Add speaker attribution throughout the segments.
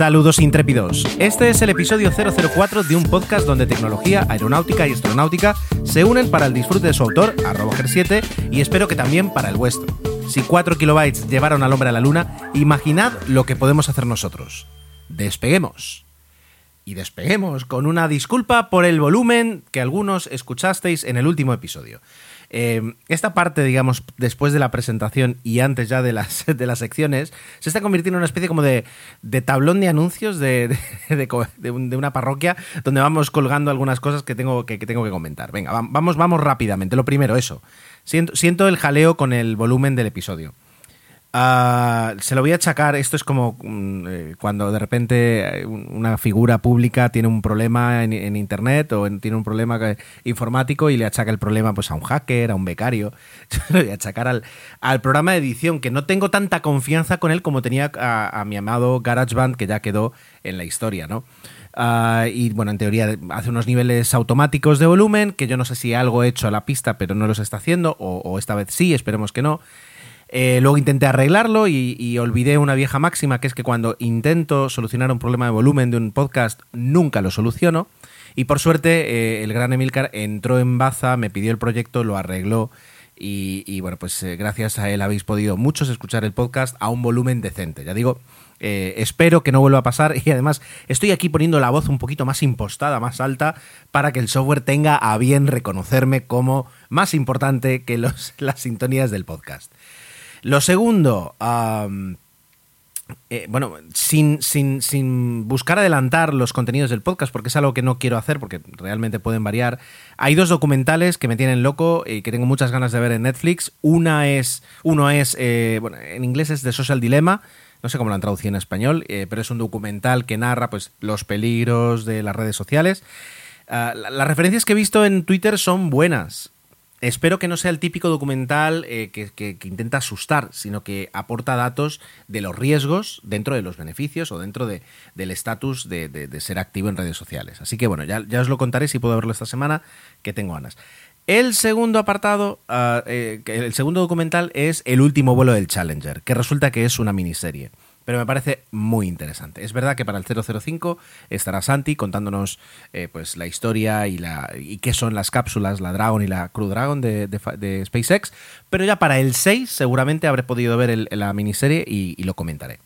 Speaker 1: Saludos intrépidos. Este es el episodio 004 de un podcast donde tecnología, aeronáutica y astronáutica se unen para el disfrute de su autor, arroba 7 y espero que también para el vuestro. Si 4 kilobytes llevaron al hombre a la luna, imaginad lo que podemos hacer nosotros. Despeguemos. Y despeguemos con una disculpa por el volumen que algunos escuchasteis en el último episodio. Eh, esta parte, digamos, después de la presentación y antes ya de las, de las secciones, se está convirtiendo en una especie como de, tablón de anuncios de, de, una parroquia donde vamos colgando algunas cosas que tengo que, tengo que comentar. Venga, vamos, vamos rápidamente. Lo primero, eso. Siento, siento el jaleo con el volumen del episodio. Ah, se lo voy a achacar. Esto es como mm, eh, cuando de repente eh, una figura pública tiene un problema en, internet o tiene un problema informático y le achaca el problema pues, a un hacker, a un becario. Lo voy a achacar al, al, programa de edición, que no tengo tanta confianza con él como tenía a, mi amado GarageBand, que ya quedó en la historia, ¿no? Ah, y bueno, en teoría hace unos niveles automáticos de volumen, que yo no sé si algo he hecho a la pista, pero no los está haciendo, o esta vez sí, esperemos que no. Eh, luego intenté arreglarlo y, olvidé una vieja máxima que es que cuando intento solucionar un problema de volumen de un podcast nunca lo soluciono. Y por suerte eh, el gran Emilcar entró en baza, me pidió el proyecto, lo arregló y, bueno, pues eh, gracias a él habéis podido muchos escuchar el podcast a un volumen decente. Ya digo, espero que no vuelva a pasar y además estoy aquí poniendo la voz un poquito más impostada, más alta, para que el software tenga a bien reconocerme como más importante que las sintonías del podcast. Lo segundo, eh, bueno, sin, sin, sin, buscar adelantar los contenidos del podcast, porque es algo que no quiero hacer, porque realmente pueden variar. Hay dos documentales que me tienen loco y que tengo muchas ganas de ver en Netflix. Una es, uno es, eh, bueno, en inglés es The Social Dilemma. No sé cómo lo han traducido en español, eh, pero es un documental que narra pues, los peligros de las redes sociales. Ah, las referencias que he visto en Twitter son buenas. Espero que no sea el típico documental eh, que, intenta asustar, sino que aporta datos de los riesgos dentro de los beneficios o dentro de, del estatus de, ser activo en redes sociales. Así que bueno, ya, os lo contaré si puedo verlo esta semana, que tengo ganas. El segundo apartado, eh, el segundo documental es El último vuelo del Challenger, que resulta que es una miniserie pero me parece muy interesante. Es verdad que para el 005 estará Santi contándonos eh, pues la historia y, la, y qué son las cápsulas, la Dragon y la Crew Dragon de, de, SpaceX, pero ya para el 6 seguramente habré podido ver la miniserie y, lo comentaré.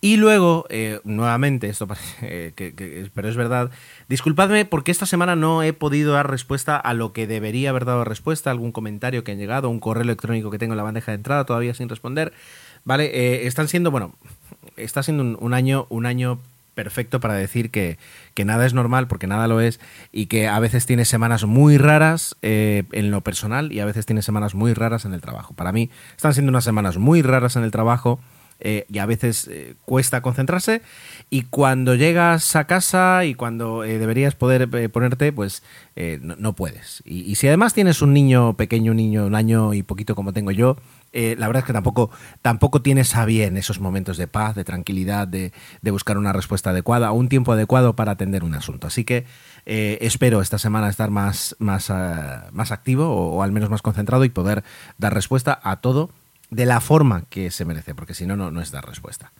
Speaker 1: Y luego, eh, nuevamente, esto parece, que, pero es verdad, disculpadme porque esta semana no he podido dar respuesta a lo que debería haber dado respuesta, algún comentario que ha llegado, un correo electrónico que tengo en la bandeja de entrada todavía sin responder. Vale, eh, están siendo, bueno, está siendo un, año, un año perfecto para decir que, nada es normal, porque nada lo es, y que a veces tiene semanas muy raras eh, en lo personal y a veces tiene semanas muy raras en el trabajo. Para mí están siendo unas semanas muy raras en el trabajo. Eh, y a veces eh, cuesta concentrarse y cuando llegas a casa y cuando deberías poder ponerte pues no, puedes y, y, si además tienes un niño pequeño un niño un año y poquito como tengo yo eh, la verdad es que tampoco, tampoco tienes a bien esos momentos de paz, de tranquilidad, de, de buscar una respuesta adecuada o un tiempo adecuado para atender un asunto. Así que eh, espero esta semana estar más, más, ah, más activo o, o al menos más concentrado y poder dar respuesta a todo de la forma que se merece, porque si no, no, no es dar respuesta.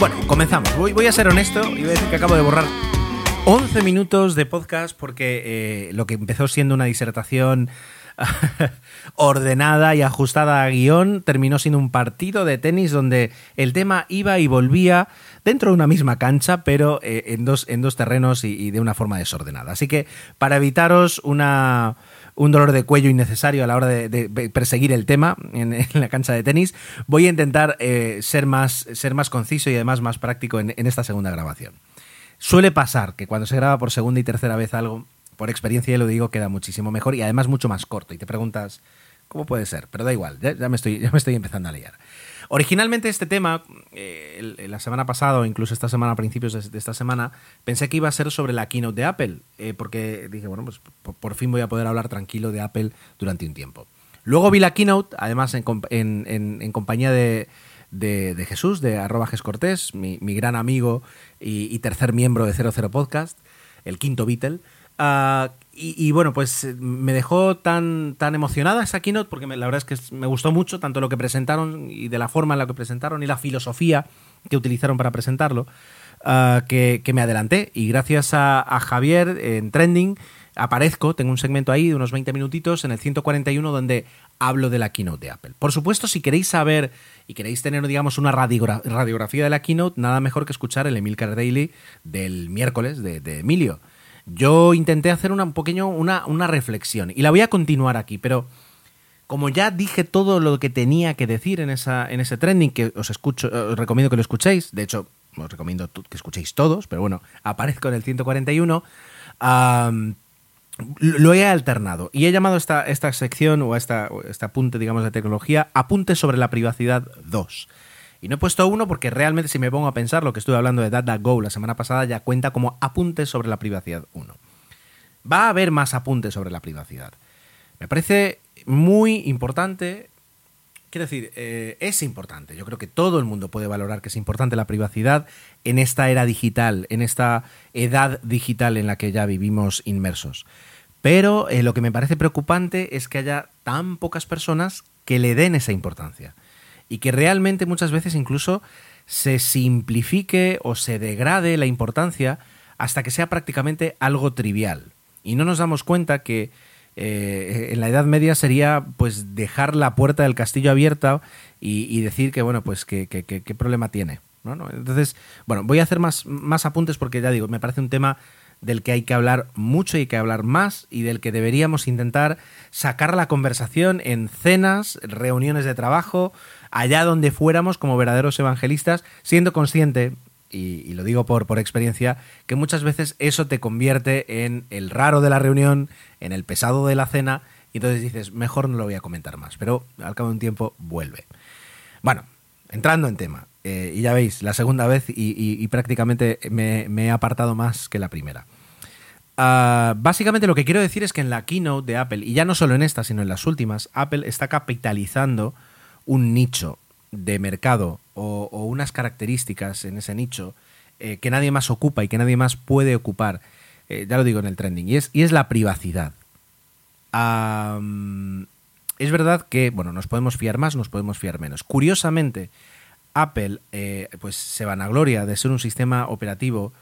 Speaker 1: Bueno, comenzamos. Voy, voy a ser honesto y voy a decir que acabo de borrar 11 minutos de podcast porque eh, lo que empezó siendo una disertación ordenada y ajustada a guion terminó siendo un partido de tenis donde el tema iba y volvía dentro de una misma cancha, pero eh, en, dos, en dos terrenos y, de una forma desordenada. Así que para evitaros una un dolor de cuello innecesario a la hora de, perseguir el tema en, en, la cancha de tenis, voy a intentar eh, ser, más, ser más conciso y además más práctico en, esta segunda grabación. Suele pasar que cuando se graba por segunda y tercera vez algo, por experiencia ya lo digo, queda muchísimo mejor y además mucho más corto. Y te preguntas, ¿cómo puede ser? Pero da igual, ya, me, estoy, ya me estoy empezando a liar. Originalmente este tema, eh, la semana pasada o incluso esta semana, a principios de, esta semana, pensé que iba a ser sobre la keynote de Apple, eh, porque dije, bueno, pues por, fin voy a poder hablar tranquilo de Apple durante un tiempo. Luego vi la keynote, además en compañía de, de, Jesús, de arroba Cortés, mi, mi, gran amigo y, tercer miembro de 00 Podcast, el quinto Beatle. Uh, y, bueno, pues me dejó tan, tan emocionada esa keynote porque me, la verdad es que me gustó mucho tanto lo que presentaron y de la forma en la que presentaron y la filosofía que utilizaron para presentarlo, uh, que, que, me adelanté y gracias a, a, Javier en Trending aparezco, tengo un segmento ahí de unos 20 minutitos en el 141 donde hablo de la keynote de Apple. Por supuesto, si queréis saber y queréis tener, digamos, una radiogra radiografía de la keynote, nada mejor que escuchar el Emil Car Daily del miércoles de, Emilio yo intenté hacer un pequeño, una, una reflexión y la voy a continuar aquí, pero como ya dije todo lo que tenía que decir en, ese trending, que os, escucho, os recomiendo que lo escuchéis, de hecho, os recomiendo que escuchéis todos, pero bueno, aparezco en el 141, um, lo he alternado y he llamado esta, esta sección o esta, este apunte, digamos, de tecnología, Apunte sobre la privacidad 2. Y no he puesto uno porque realmente si me pongo a pensar lo que estuve hablando de DataGo la semana pasada ya cuenta como apuntes sobre la privacidad 1. Va a haber más apuntes sobre la privacidad. Me parece muy importante, quiero decir, eh, es importante. Yo creo que todo el mundo puede valorar que es importante la privacidad en esta era digital, en esta edad digital en la que ya vivimos inmersos. Pero eh, lo que me parece preocupante es que haya tan pocas personas que le den esa importancia y que realmente muchas veces incluso se simplifique o se degrade la importancia hasta que sea prácticamente algo trivial. Y no nos damos cuenta que eh, en la Edad Media sería pues dejar la puerta del castillo abierta y, y decir que bueno pues que, qué problema tiene. ¿no? Entonces, bueno, voy a hacer más, más apuntes porque ya digo, me parece un tema del que hay que hablar mucho y hay que hablar más y del que deberíamos intentar sacar la conversación en cenas, reuniones de trabajo, allá donde fuéramos como verdaderos evangelistas, siendo consciente, y, lo digo por, por experiencia, que muchas veces eso te convierte en el raro de la reunión, en el pesado de la cena, y entonces dices, mejor no lo voy a comentar más, pero al cabo de un tiempo vuelve. Bueno, entrando en tema, eh, y ya veis, la segunda vez y, prácticamente me, me, he apartado más que la primera. Uh, básicamente lo que quiero decir es que en la keynote de Apple, y ya no solo en esta, sino en las últimas, Apple está capitalizando un nicho de mercado o, unas características en ese nicho eh, que nadie más ocupa y que nadie más puede ocupar, eh, ya lo digo en el trending, y es, la privacidad. Es verdad que, bueno, nos podemos fiar más, nos podemos fiar menos. Curiosamente, Apple eh, pues se vanagloria de ser un sistema operativo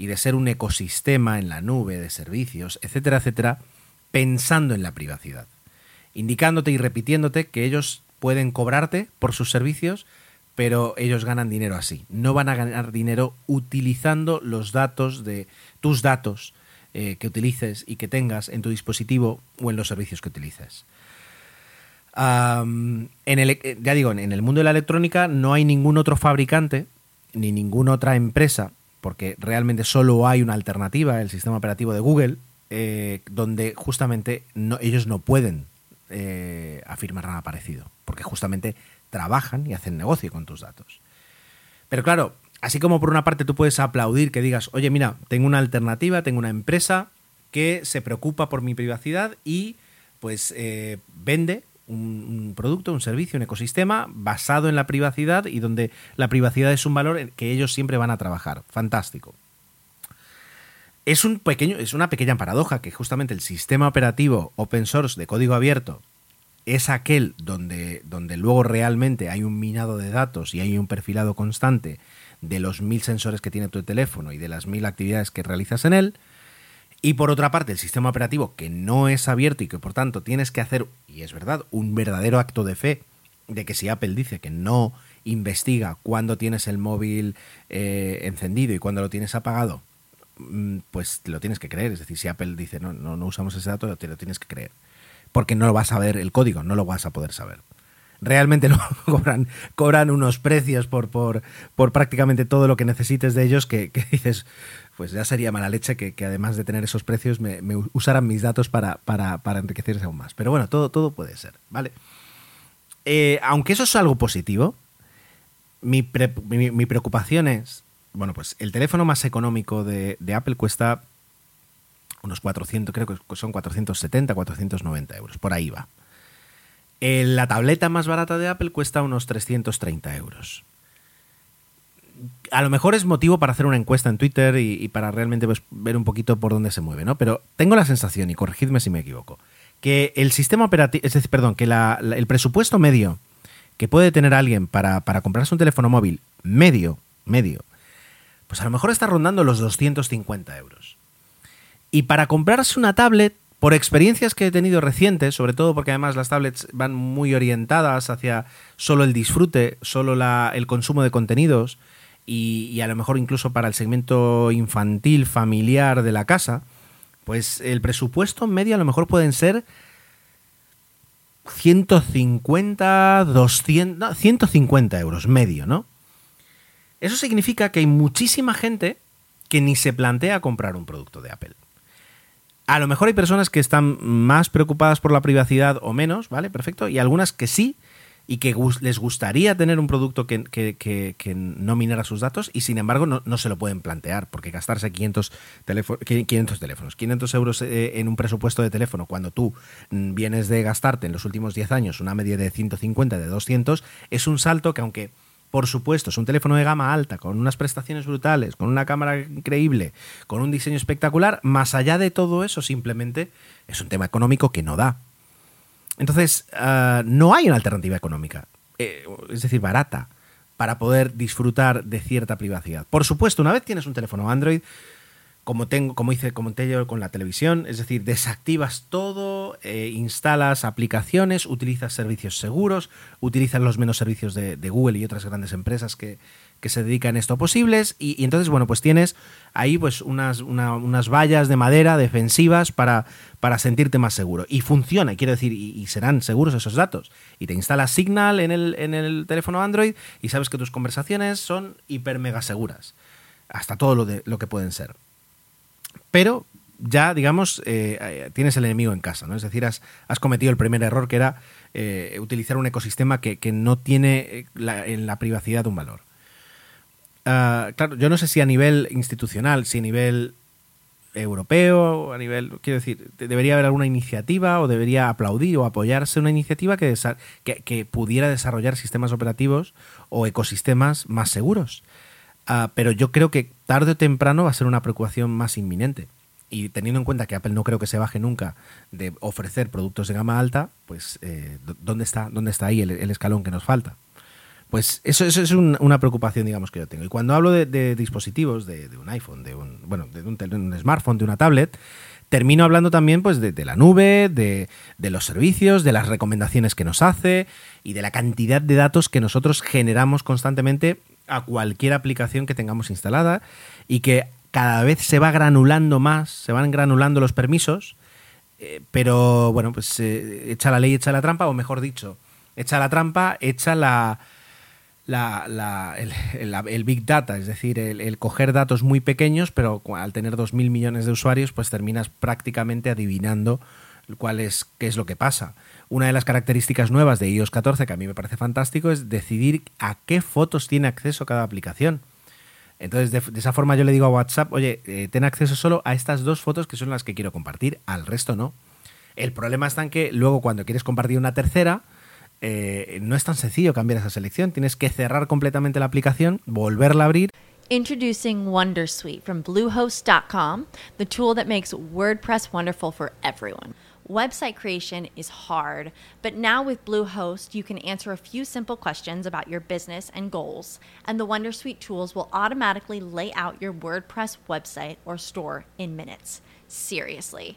Speaker 1: y de ser un ecosistema en la nube de servicios, etcétera, etcétera, pensando en la privacidad, indicándote y repitiéndote que ellos pueden cobrarte por sus servicios, pero ellos ganan dinero así. No van a ganar dinero utilizando los datos de tus datos eh, que utilices y que tengas en tu dispositivo o en los servicios que utilices. Ya digo, en el mundo de la electrónica no hay ningún otro fabricante ni ninguna otra empresa, porque realmente solo hay una alternativa, el sistema operativo de Google, eh, donde justamente ellos no pueden eh, afirmar nada parecido, porque justamente trabajan y hacen negocio con tus datos. Pero claro, así como por una parte tú puedes aplaudir que digas, oye, mira, tengo una alternativa, tengo una empresa que se preocupa por mi privacidad y pues eh, vende un, producto, un servicio, un ecosistema basado en la privacidad y donde la privacidad es un valor que ellos siempre van a trabajar. Fantástico. Es, un pequeño, es una pequeña paradoja que justamente el sistema operativo open source de código abierto es aquel donde, donde luego realmente hay un minado de datos y hay un perfilado constante de los mil sensores que tiene tu teléfono y de las mil actividades que realizas en él. Y por otra parte, el sistema operativo que no es abierto y que por tanto tienes que hacer, y es verdad, un verdadero acto de fe de que si Apple dice que no investiga cuándo tienes el móvil eh, encendido y cuándo lo tienes apagado, mm, pues lo tienes que creer. Es decir, si Apple dice no, no, no usamos ese dato, te lo tienes que creer. Porque no lo vas a ver el código, no lo vas a poder saber. Realmente lo cobran, cobran unos precios por, por, por prácticamente todo lo que necesites de ellos que, dices, pues ya sería mala leche que, además de tener esos precios me, usaran mis datos para, para, para, enriquecerse aún más. Pero bueno, todo, todo puede ser, ¿vale? Eh, aunque eso es algo positivo, mi, preocupación es, bueno, pues el teléfono más económico de, Apple cuesta unos 400, creo que son 470, 490 euros, por ahí va. Eh, la tableta más barata de Apple cuesta unos 330 euros. A lo mejor es motivo para hacer una encuesta en Twitter y, para realmente pues, ver un poquito por dónde se mueve, ¿no? Pero tengo la sensación, y corregidme si me equivoco, que el sistema operativo, es decir, perdón, que el presupuesto medio que puede tener alguien para, comprarse un teléfono móvil medio, medio, pues a lo mejor está rondando los 250 euros. Y para comprarse una tablet, por experiencias que he tenido recientes, sobre todo porque además las tablets van muy orientadas hacia solo el disfrute, solo el consumo de contenidos, y, y, a lo mejor incluso para el segmento infantil, familiar de la casa, pues el presupuesto medio a lo mejor pueden ser 150, 200, 150 euros medio, ¿no? Eso significa que hay muchísima gente que ni se plantea comprar un producto de Apple. A lo mejor hay personas que están más preocupadas por la privacidad o menos, ¿vale? Perfecto. Y algunas que sí, y que les gustaría tener un producto que, no minara sus datos y sin embargo no, se lo pueden plantear, porque gastarse 500, 500 teléfonos, 500 euros eh, en un presupuesto de teléfono cuando tú mm, vienes de gastarte en los últimos 10 años una media de 150, de 200, es un salto que aunque... Por supuesto, es un teléfono de gama alta, con unas prestaciones brutales, con una cámara increíble, con un diseño espectacular. Más allá de todo eso, simplemente es un tema económico que no da. Entonces, ah, no hay una alternativa económica, eh, es decir, barata, para poder disfrutar de cierta privacidad. Por supuesto, una vez tienes un teléfono Android, como tengo, como hice, comenté yo con la televisión, es decir, desactivas todo, eh, instalas aplicaciones, utilizas servicios seguros, utilizas los menos servicios de Google y otras grandes empresas que, que se dedican a esto posibles y, entonces, bueno, pues tienes ahí pues unas, unas vallas de madera defensivas para, para sentirte más seguro. Y funciona, quiero decir, y, serán seguros esos datos. Y te instalas Signal en el, en el teléfono Android y sabes que tus conversaciones son hiper mega seguras. Hasta todo lo, de, lo que pueden ser. Pero ya, digamos, eh, eh, tienes el enemigo en casa, ¿no? Es decir, has, cometido el primer error que era eh, utilizar un ecosistema que, no tiene en la privacidad un valor. Ah, claro, yo no sé si a nivel institucional, si a nivel europeo, a nivel, quiero decir, debería haber alguna iniciativa o debería aplaudir o apoyarse una iniciativa que, que, pudiera desarrollar sistemas operativos o ecosistemas más seguros. Ah, pero yo creo que tarde o temprano va a ser una preocupación más inminente. Y teniendo en cuenta que Apple no creo que se baje nunca de ofrecer productos de gama alta, pues eh, ¿dónde, está, ¿dónde está ahí el escalón que nos falta? Pues eso, eso es una preocupación, digamos, que yo tengo. Y cuando hablo de, dispositivos, de, un iPhone, de un, bueno, de un, smartphone, de una tablet, termino hablando también pues, de, la nube, de, los servicios, de las recomendaciones que nos hace y de la cantidad de datos que nosotros generamos constantemente a cualquier aplicación que tengamos instalada y que cada vez se va granulando más, se van granulando los permisos, eh, pero bueno, pues eh, echa la ley, echa la trampa, o mejor dicho, echa la trampa, echa la la, el, Big Data, es decir, el, coger datos muy pequeños, pero al tener 2.000 millones de usuarios, pues terminas prácticamente adivinando cuál es, qué es lo que pasa. Una de las características nuevas de iOS 14 que a mí me parece fantástico es decidir a qué fotos tiene acceso cada aplicación. Entonces, de, esa forma yo le digo a WhatsApp, oye, eh, ten acceso solo a estas dos fotos que son las que quiero compartir, al resto no. El problema está en que luego cuando quieres compartir una tercera, eh, no es tan sencillo cambiar esa selección. Tienes que cerrar completamente la aplicación, volverla a abrir.
Speaker 2: Introducing Wondersuite from Bluehost.com, the tool that makes WordPress wonderful for everyone. Website creation is hard, but now with Bluehost, you can answer a few simple questions about your business and goals, and the Wondersuite tools will automatically lay out your WordPress website or store in minutes. Seriously.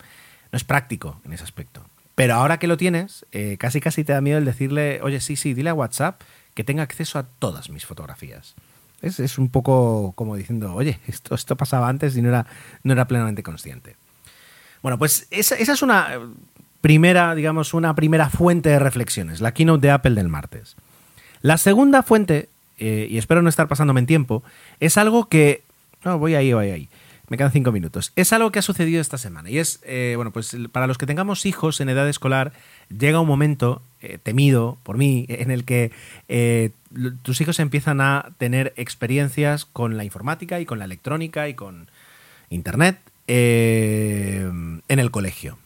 Speaker 1: No es práctico en ese aspecto. Pero ahora que lo tienes, eh, casi casi te da miedo el decirle, oye, sí, sí, dile a WhatsApp que tenga acceso a todas mis fotografías. Es, es un poco como diciendo, oye, esto, esto pasaba antes y no era, no era plenamente consciente. Bueno, pues esa, es una primera, digamos, una primera fuente de reflexiones, la keynote de Apple del martes. La segunda fuente, eh, y espero no estar pasándome en tiempo, es algo que... No, voy ahí, voy ahí. Me quedan cinco minutos. Es algo que ha sucedido esta semana. Y es, eh, bueno, pues para los que tengamos hijos en edad escolar, llega un momento eh, temido por mí en el que eh, tus hijos empiezan a tener experiencias con la informática y con la electrónica y con Internet en el colegio.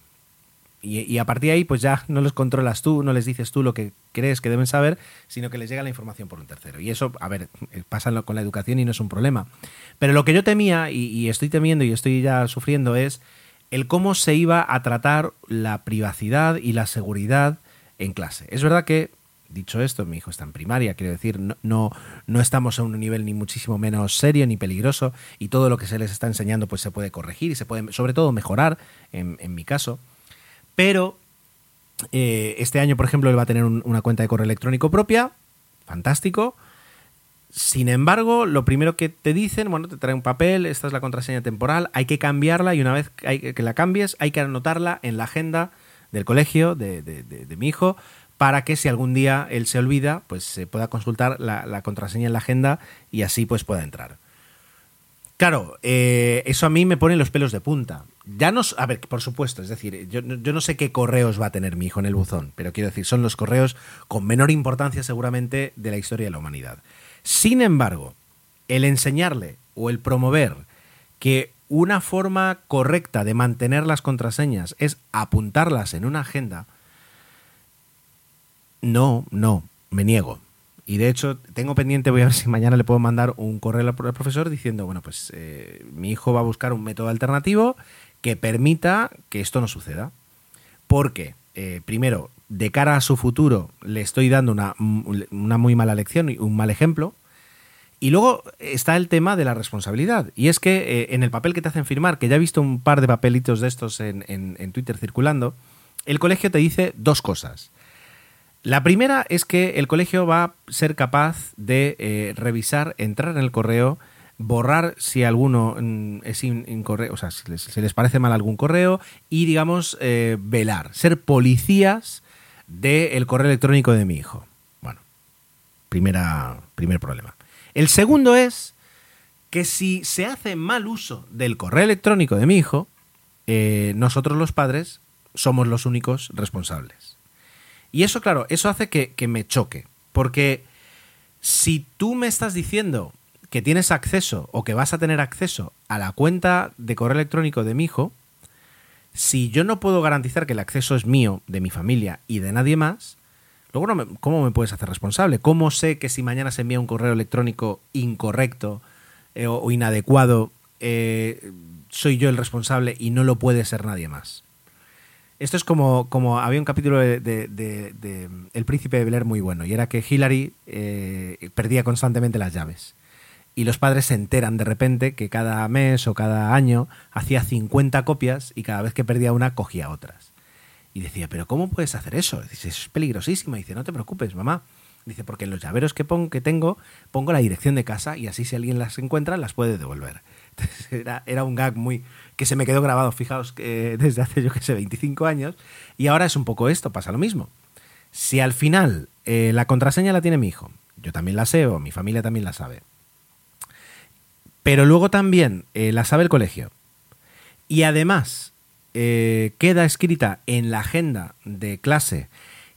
Speaker 1: Y, a partir de ahí, pues ya no los controlas tú, no les dices tú lo que crees que deben saber, sino que les llega la información por un tercero. Y eso, a ver, pasa con la educación y no es un problema. Pero lo que yo temía, y, estoy temiendo y estoy ya sufriendo, es el cómo se iba a tratar la privacidad y la seguridad en clase. Es verdad que, dicho esto, mi hijo está en primaria, quiero decir, no, no, estamos a un nivel ni muchísimo menos serio ni peligroso y todo lo que se les está enseñando pues se puede corregir y se puede sobre todo mejorar en mi caso. Pero eh, este año, por ejemplo, él va a tener un, una cuenta de correo electrónico propia, fantástico. Sin embargo, lo primero que te dicen, bueno, te trae un papel, esta es la contraseña temporal, hay que cambiarla y una vez que, la cambies, hay que anotarla en la agenda del colegio de, mi hijo para que si algún día él se olvida, pues se pueda consultar la, la contraseña en la agenda y así pues pueda entrar. Claro, eh, eso a mí me pone los pelos de punta. Ya no, a ver, por supuesto, es decir, yo, yo, no sé qué correos va a tener mi hijo en el buzón, pero quiero decir, son los correos con menor importancia seguramente de la historia de la humanidad. Sin embargo, el enseñarle o el promover que una forma correcta de mantener las contraseñas es apuntarlas en una agenda, no, no, me niego. Y de hecho, tengo pendiente, voy a ver si mañana le puedo mandar un correo al profesor diciendo, bueno, pues eh, mi hijo va a buscar un método alternativo que permita que esto no suceda. Porque, eh, primero, de cara a su futuro, le estoy dando una, una muy mala lección y un mal ejemplo. Y luego está el tema de la responsabilidad. Y es que eh, en el papel que te hacen firmar, que ya he visto un par de papelitos de estos en, en, en Twitter circulando, el colegio te dice dos cosas. La primera es que el colegio va a ser capaz de eh, revisar, entrar en el correo, borrar si alguno mm, es incorrecto, o sea, si les, les, parece mal algún correo y, digamos, eh, velar, ser policías del correo electrónico de mi hijo. Bueno, primera, primer problema. El segundo es que si se hace mal uso del correo electrónico de mi hijo, eh, nosotros los padres somos los únicos responsables. Y eso, claro, eso hace que, que, me choque. Porque si tú me estás diciendo que tienes acceso o que vas a tener acceso a la cuenta de correo electrónico de mi hijo, si yo no puedo garantizar que el acceso es mío, de mi familia y de nadie más, luego ¿cómo me puedes hacer responsable? ¿Cómo sé que si mañana se envía un correo electrónico incorrecto eh, o, inadecuado, eh, soy yo el responsable y no lo puede ser nadie más. Esto es como, como había un capítulo de El Príncipe de Bel Air muy bueno, y era que Hillary eh, perdía constantemente las llaves. Y los padres se enteran de repente que cada mes o cada año hacía 50 copias y cada vez que perdía una cogía otras. Y decía, pero ¿cómo puedes hacer eso? Dice, es peligrosísimo. Y dice, no te preocupes, mamá. Dice, porque en los llaveros que, pon- que tengo pongo la dirección de casa y así si alguien las encuentra las puede devolver. Entonces, era, era un gag muy que se me quedó grabado, fijaos, que desde hace yo que sé 25 años. Y ahora es un poco esto, pasa lo mismo. Si al final eh, la contraseña la tiene mi hijo, yo también la sé o mi familia también la sabe, pero luego también eh, la sabe el colegio y además eh, queda escrita en la agenda de clase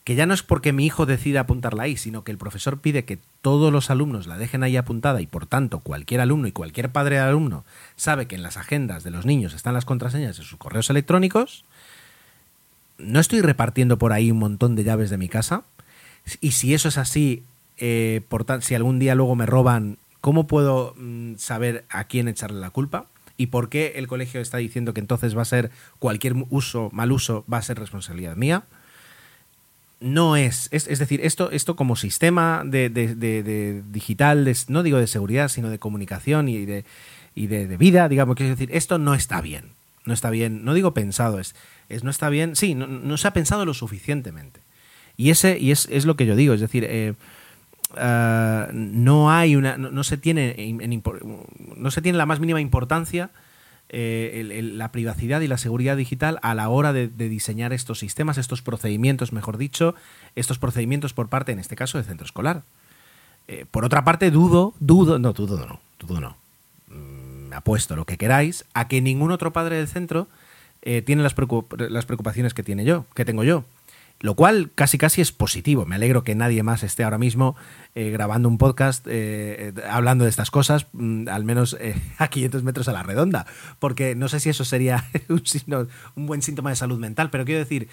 Speaker 1: que ya no es porque mi hijo decida apuntarla ahí, sino que el profesor pide que todos los alumnos la dejen ahí apuntada y por tanto cualquier alumno y cualquier padre de alumno sabe que en las agendas de los niños están las contraseñas de sus correos electrónicos, no estoy repartiendo por ahí un montón de llaves de mi casa. Y si eso es así, eh, por si algún día luego me roban, ¿cómo puedo mm, saber a quién echarle la culpa? ¿Y por qué el colegio está diciendo que entonces va a ser cualquier uso, mal uso, va a ser responsabilidad mía? No es, es, es decir, esto, esto como sistema de, de- de- de digital, no digo de seguridad, sino de comunicación y de, y de vida, digamos, quiero decir, esto no está bien. No está bien, no digo pensado, es, es no está bien, sí, no, no se ha pensado lo suficientemente. Y ese y es, es lo que yo digo, es decir, eh, ah, no hay una, no, no se tiene en- no se tiene la más mínima importancia eh, la privacidad y la seguridad digital a la hora de, diseñar estos sistemas, estos procedimientos, mejor dicho, estos procedimientos por parte, en este caso, del centro escolar. Eh, por otra parte, dudo, dudo, no, dudo no, dudo no. Mm, apuesto lo que queráis a que ningún otro padre del centro eh, tiene las, las preocupaciones que tiene yo, que tengo yo. Lo cual casi casi es positivo. Me alegro que nadie más esté ahora mismo eh, grabando un podcast eh, eh, hablando de estas cosas, mm, al menos a 500 metros a la redonda. Porque no sé si eso sería un, un buen síntoma de salud mental, pero quiero decir,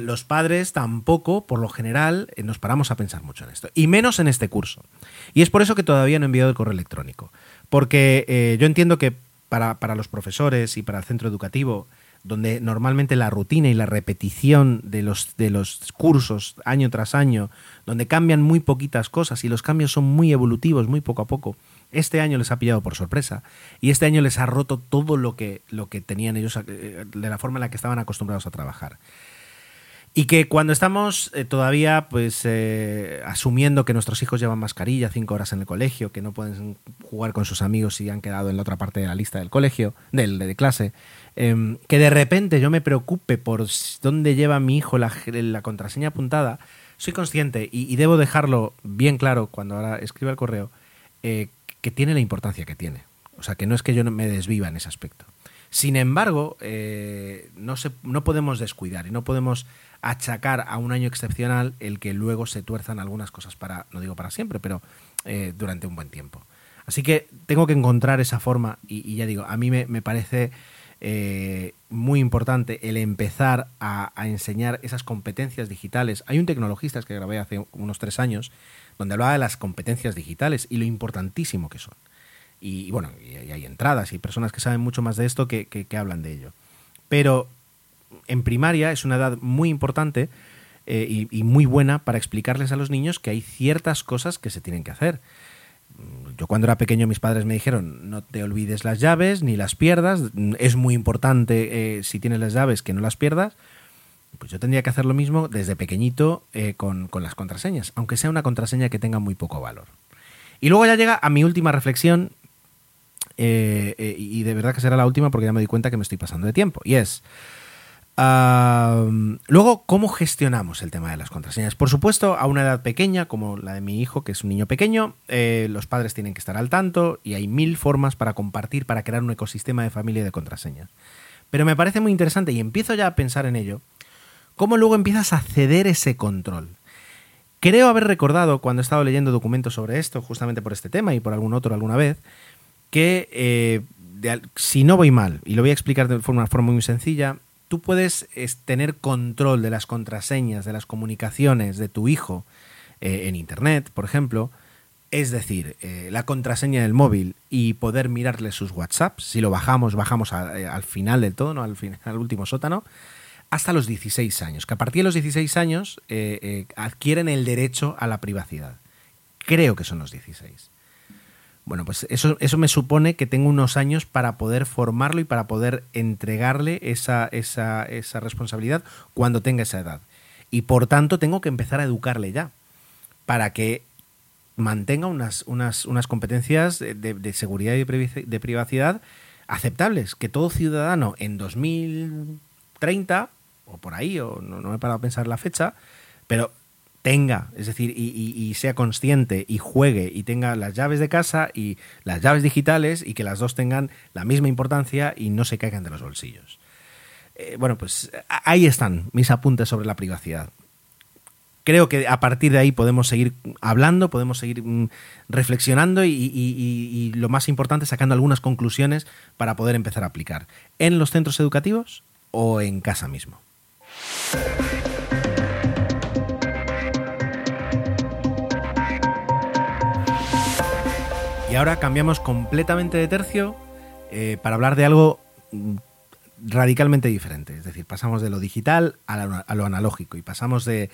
Speaker 1: los padres tampoco, por lo general, nos paramos a pensar mucho en esto. Y menos en este curso. Y es por eso que todavía no he enviado el correo electrónico. Porque yo entiendo que para, para los profesores y para el centro educativo, donde normalmente la rutina y la repetición de los, de los cursos año tras año, donde cambian muy poquitas cosas y los cambios son muy evolutivos, muy poco a poco, este año les ha pillado por sorpresa y este año les ha roto todo lo que, lo que tenían ellos eh, de la forma en la que estaban acostumbrados a trabajar. Y que cuando estamos eh, todavía pues eh, asumiendo que nuestros hijos llevan mascarilla cinco horas en el colegio, que no pueden jugar con sus amigos si han quedado en la otra parte de la lista del colegio, del, de clase, eh, que de repente yo me preocupe por dónde lleva mi hijo la, contraseña apuntada, soy consciente y, y debo dejarlo bien claro cuando ahora escriba el correo, eh, que tiene la importancia que tiene. O sea, que no es que yo me desviva en ese aspecto. Sin embargo, eh, no, podemos descuidar y no podemos achacar a un año excepcional el que luego se tuerzan algunas cosas para, no digo para siempre, pero eh, durante un buen tiempo. Así que tengo que encontrar esa forma y, ya digo, a mí me, me parece eh, muy importante el empezar a, a enseñar esas competencias digitales. Hay un tecnologista que grabé hace unos tres años donde hablaba de las competencias digitales y lo importantísimo que son. Y, bueno, y, hay entradas y personas que saben mucho más de esto que, que- hablan de ello. Pero en primaria es una edad muy importante eh, y, muy buena para explicarles a los niños que hay ciertas cosas que se tienen que hacer. Yo cuando era pequeño mis padres me dijeron no te olvides las llaves ni las pierdas, es muy importante eh, si tienes las llaves que no las pierdas. Pues yo tendría que hacer lo mismo desde pequeñito eh, con, con las contraseñas, aunque sea una contraseña que tenga muy poco valor. Y luego ya llega a mi última reflexión, eh, eh, y de verdad que será la última porque ya me doy cuenta que me estoy pasando de tiempo, y es, luego, ¿cómo gestionamos el tema de las contraseñas? Por supuesto, a una edad pequeña, como la de mi hijo, que es un niño pequeño, eh, los padres tienen que estar al tanto y hay mil formas para compartir, para crear un ecosistema de familia y de contraseñas. Pero me parece muy interesante y empiezo ya a pensar en ello, cómo luego empiezas a ceder ese control. Creo haber recordado cuando he estado leyendo documentos sobre esto, justamente por este tema y por algún otro alguna vez, que eh, si no voy mal, y lo voy a explicar de forma, forma muy sencilla, tú puedes es, tener control de las contraseñas, de las comunicaciones de tu hijo eh, en Internet, por ejemplo, es decir, eh, la contraseña del móvil y poder mirarle sus WhatsApps, si lo bajamos, bajamos al final del todo, ¿no? al, final, al último sótano, hasta los 16 años, que a partir de los 16 años adquieren el derecho a la privacidad. Creo que son los 16. Bueno, pues eso, eso me supone que tengo unos años para poder formarlo y para poder entregarle esa, esa, esa responsabilidad cuando tenga esa edad. Y por tanto tengo que empezar a educarle ya, para que mantenga unas, unas, unas competencias de, seguridad y de privacidad aceptables, que todo ciudadano en 2030, o por ahí, o no, me he parado a pensar la fecha, pero tenga, es decir, y, sea consciente y juegue y tenga las llaves de casa y las llaves digitales y que las dos tengan la misma importancia y no se caigan de los bolsillos. Eh, bueno, pues ahí están mis apuntes sobre la privacidad creo que a partir de ahí podemos seguir hablando, podemos seguir mm, reflexionando y, lo más importante, sacando algunas conclusiones para poder empezar a aplicar en los centros educativos o en casa mismo. Ahora cambiamos completamente de tercio eh, para hablar de algo mm, radicalmente diferente. Es decir, pasamos de lo digital a lo analógico y pasamos de,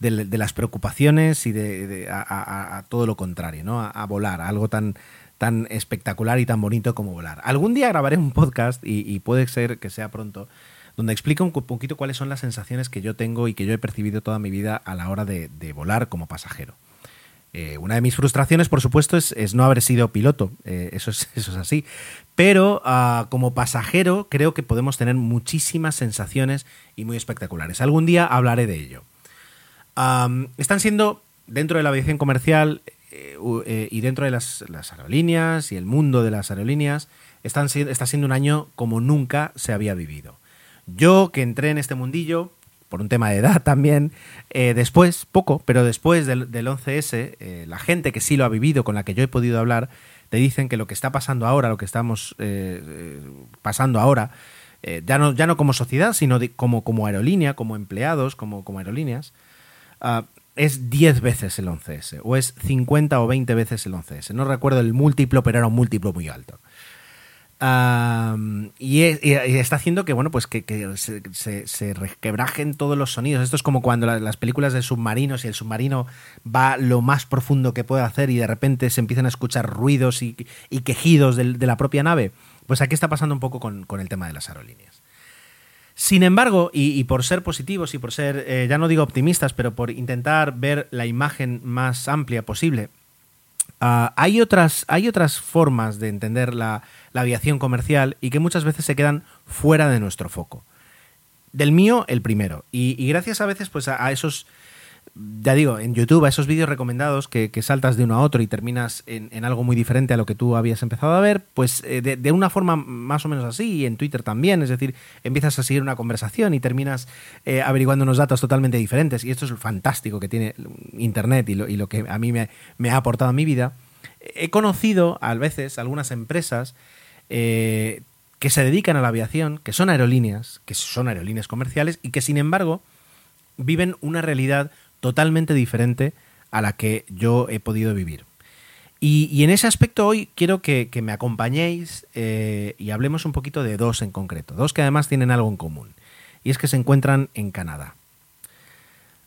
Speaker 1: las preocupaciones y de, a, todo lo contrario, ¿no? A, volar, algo tan, tan espectacular y tan bonito como volar. Algún día grabaré un podcast y, puede ser que sea pronto donde explico un poquito cuáles son las sensaciones que yo tengo y que yo he percibido toda mi vida a la hora de, volar como pasajero. Eh, una de mis frustraciones, por supuesto, es, no haber sido piloto, eh, eso, es, eso es así. Pero ah, como pasajero creo que podemos tener muchísimas sensaciones y muy espectaculares. Algún día hablaré de ello están siendo, dentro de la aviación comercial eh, y dentro de las, aerolíneas y el mundo de las aerolíneas, están, está siendo un año como nunca se había vivido. Yo que entré en este mundillo, por un tema de edad también, eh, después, poco, pero después del, 11S, la gente que sí lo ha vivido, con la que yo he podido hablar, te dicen que lo que está pasando ahora, lo que estamos pasando ahora, ya, no, ya no como sociedad, sino como, como aerolínea, como empleados, como, como aerolíneas, Ah, es 10 veces el 11S o es 50 o 20 veces el 11S. No recuerdo el múltiplo, pero era un múltiplo muy alto. Y, está haciendo que bueno pues que, se, requebrajen todos los sonidos. Esto es como cuando las películas de submarinos y el submarino va lo más profundo que puede hacer y de repente se empiezan a escuchar ruidos y, quejidos de, la propia nave. Pues aquí está pasando un poco con el tema de las aerolíneas. Sin embargo, y, por ser positivos y por ser, eh, ya no digo optimistas, pero por intentar ver la imagen más amplia posible, ah, hay, otras, hay otras formas de entender la, aviación comercial y que muchas veces se quedan fuera de nuestro foco. Del mío, el primero. Y, gracias a veces pues, a esos ya digo, en YouTube, a esos vídeos recomendados que, saltas de uno a otro y terminas en, algo muy diferente a lo que tú habías empezado a ver, pues eh, de, una forma más o menos así, y en Twitter también, es decir, empiezas a seguir una conversación y terminas eh, averiguando unos datos totalmente diferentes, y esto es lo fantástico que tiene Internet y lo, que a mí me, ha aportado a mi vida. He conocido a veces algunas empresas eh, que se dedican a la aviación, que son aerolíneas, que son aerolíneas comerciales, y que sin embargo viven una realidad totalmente diferente a la que yo he podido vivir. Y, en ese aspecto hoy quiero que, me acompañéis eh, y hablemos un poquito de dos en concreto, dos que además tienen algo en común, y es que se encuentran en Canadá.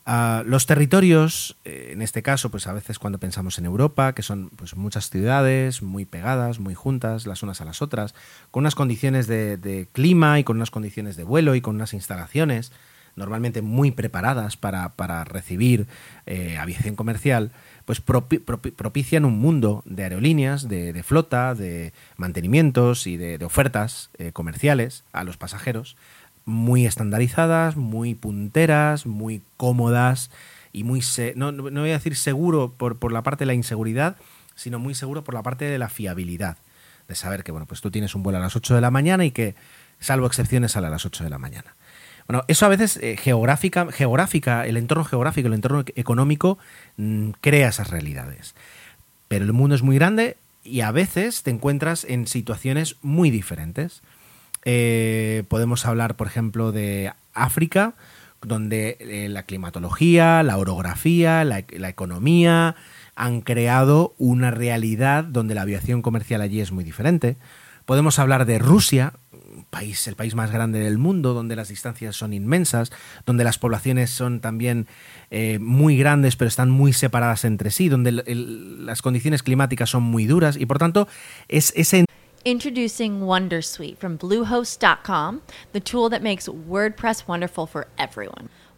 Speaker 1: Ah, los territorios, eh, en este caso, pues a veces cuando pensamos en Europa, que son pues, muchas ciudades muy pegadas, muy juntas las unas a las otras, con unas condiciones de clima y con unas condiciones de vuelo y con unas instalaciones normalmente muy preparadas para, recibir eh, aviación comercial, pues propician un mundo de aerolíneas, de, flota, de mantenimientos y de, ofertas eh, comerciales a los pasajeros muy estandarizadas, muy punteras, muy cómodas y muy, no, no, voy a decir seguro por, por la parte de la inseguridad, sino muy seguro por la parte de la fiabilidad, de saber que bueno, pues tú tienes un vuelo a las 8 de la mañana y que, salvo excepciones, sale a las 8 de la mañana. Bueno, eso a veces eh, geográfica, geográfica, el entorno geográfico, el entorno económico mm, crea esas realidades. Pero el mundo es muy grande y a veces te encuentras en situaciones muy diferentes. Eh, podemos hablar, por ejemplo, de África, donde eh, la climatología, la orografía, la, economía, han creado una realidad donde la aviación comercial allí es muy diferente. Podemos hablar de Rusia, país, el país más grande del mundo, donde las distancias son inmensas, donde las poblaciones son también eh, muy grandes, pero están muy separadas entre sí, donde las condiciones climáticas son muy duras y por tanto es ese
Speaker 2: Introducing Wondersuite from Bluehost.com, the tool that makes WordPress wonderful for everyone.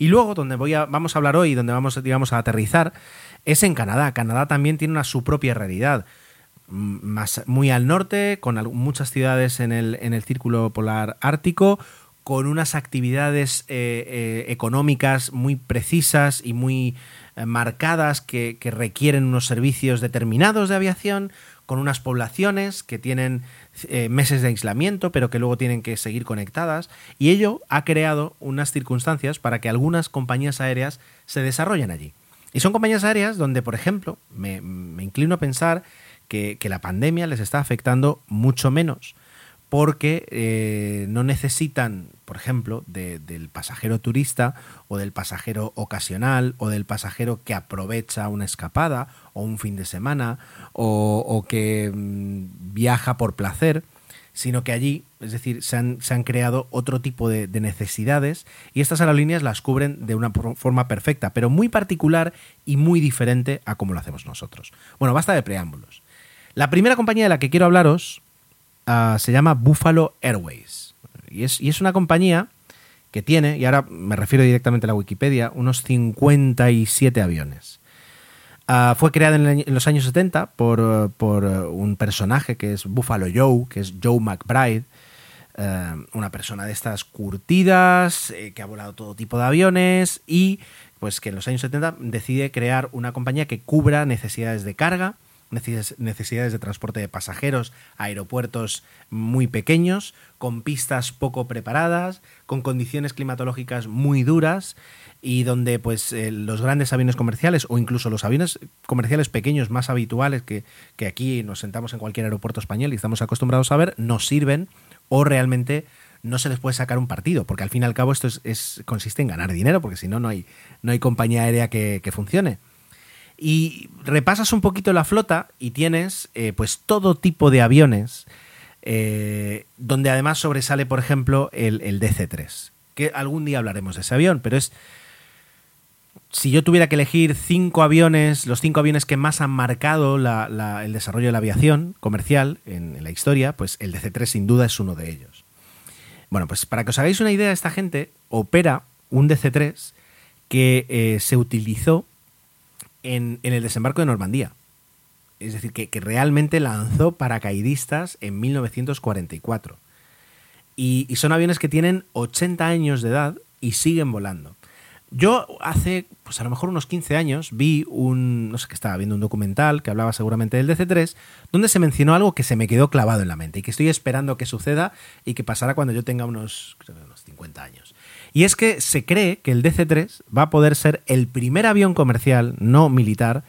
Speaker 1: Y luego, donde voy a, vamos a hablar hoy, donde vamos digamos, a aterrizar, es en Canadá. Canadá también tiene una, su propia realidad. Más, muy al norte, con muchas ciudades en el, en el círculo polar ártico, con unas actividades eh, eh, económicas muy precisas y muy eh, marcadas que, que, requieren unos servicios determinados de aviación, con unas poblaciones que tienen eh, meses de aislamiento, pero que luego tienen que seguir conectadas, y ello ha creado unas circunstancias para que algunas compañías aéreas se desarrollen allí. Y son compañías aéreas donde, por ejemplo, me, inclino a pensar que, la pandemia les está afectando mucho menos, porque eh, no necesitan, por ejemplo, de, del pasajero turista o del pasajero ocasional o del pasajero que aprovecha una escapada o un fin de semana o, que mmm, viaja por placer, sino que allí, es decir, se han, se han creado otro tipo de, de, necesidades y estas aerolíneas las cubren de una forma perfecta, pero muy particular y muy diferente a como lo hacemos nosotros. Bueno, basta de preámbulos. La primera compañía de la que quiero hablaros uh, se llama Buffalo Airways. Y es, y es, una compañía que tiene, y ahora me refiero directamente a la Wikipedia, unos 57 aviones. Uh, fue creada en, los años 70 por, por un personaje que es Buffalo Joe, que es Joe McBride, uh, una persona de estas curtidas, eh, que ha volado todo tipo de aviones y pues que en los años 70 decide crear una compañía que cubra necesidades de carga, necesidades de transporte de pasajeros aeropuertos muy pequeños, con pistas poco preparadas, con condiciones climatológicas muy duras y donde pues eh, los grandes aviones comerciales o incluso los aviones comerciales pequeños más habituales que, que aquí nos sentamos en cualquier aeropuerto español y estamos acostumbrados a ver, nos sirven o realmente no se les puede sacar un partido, porque al fin y al cabo esto es, es consiste en ganar dinero, porque si no, no hay, no hay compañía aérea que funcione y repasas un poquito la flota y tienes eh, pues todo tipo de aviones eh, donde además sobresale por ejemplo el, el, DC-3 que algún día hablaremos de ese avión pero es si yo tuviera que elegir cinco aviones los cinco aviones que más han marcado el desarrollo de la aviación comercial en, en la historia pues el DC-3 sin duda es uno de ellos. Bueno pues para que os hagáis una idea esta gente opera un DC-3 que eh, se utilizó en, el desembarco de Normandía. Es decir, que, que, realmente lanzó paracaidistas en 1944. Y, son aviones que tienen 80 años de edad y siguen volando. Yo hace, pues a lo mejor unos 15 años, vi un, no sé qué estaba viendo un documental que hablaba seguramente del DC-3, donde se mencionó algo que se me quedó clavado en la mente y que estoy esperando que suceda y que pasará cuando yo tenga unos, unos 50 años. Y es que se cree que el DC-3 va a poder ser el primer avión comercial, no militar,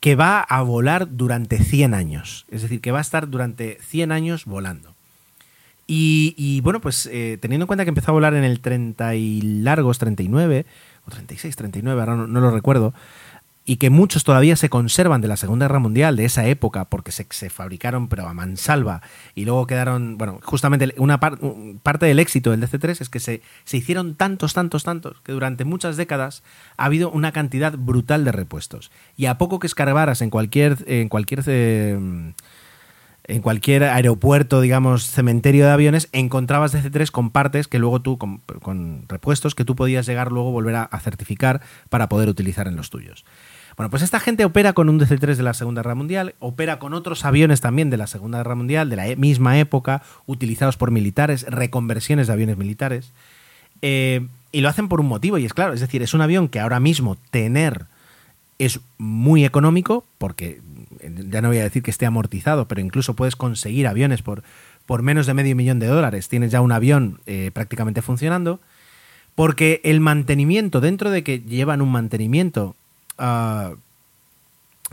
Speaker 1: que va a volar durante 100 años. Es decir, que va a estar durante 100 años volando. Y, bueno, pues eh, teniendo en cuenta que empezó a volar en el 30 y largos, 39, o 36, 39, ahora no, lo recuerdo, y que muchos todavía se conservan de la Segunda Guerra Mundial, de esa época, porque se, se fabricaron pero a mansalva, y luego quedaron, bueno, justamente una parte del éxito del DC-3 es que se, se, hicieron tantos, tantos, tantos, que durante muchas décadas ha habido una cantidad brutal de repuestos. Y a poco que escarbaras en cualquier... En cualquier eh, en cualquier aeropuerto, digamos, cementerio de aviones, encontrabas DC-3 con partes que luego tú, con, repuestos que tú podías llegar luego volver a, certificar para poder utilizar en los tuyos. Bueno, pues esta gente opera con un DC-3 de la Segunda Guerra Mundial, opera con otros aviones también de la Segunda Guerra Mundial, de la e, misma época, utilizados por militares, reconversiones de aviones militares. Eh, y lo hacen por un motivo, y es claro, es decir, es un avión que ahora mismo tener es muy económico, porque ya no voy a decir que esté amortizado, pero incluso puedes conseguir aviones por, por menos de medio millón de dólares. Tienes ya un avión eh, prácticamente funcionando. Porque el mantenimiento, dentro de que llevan un mantenimiento, ah,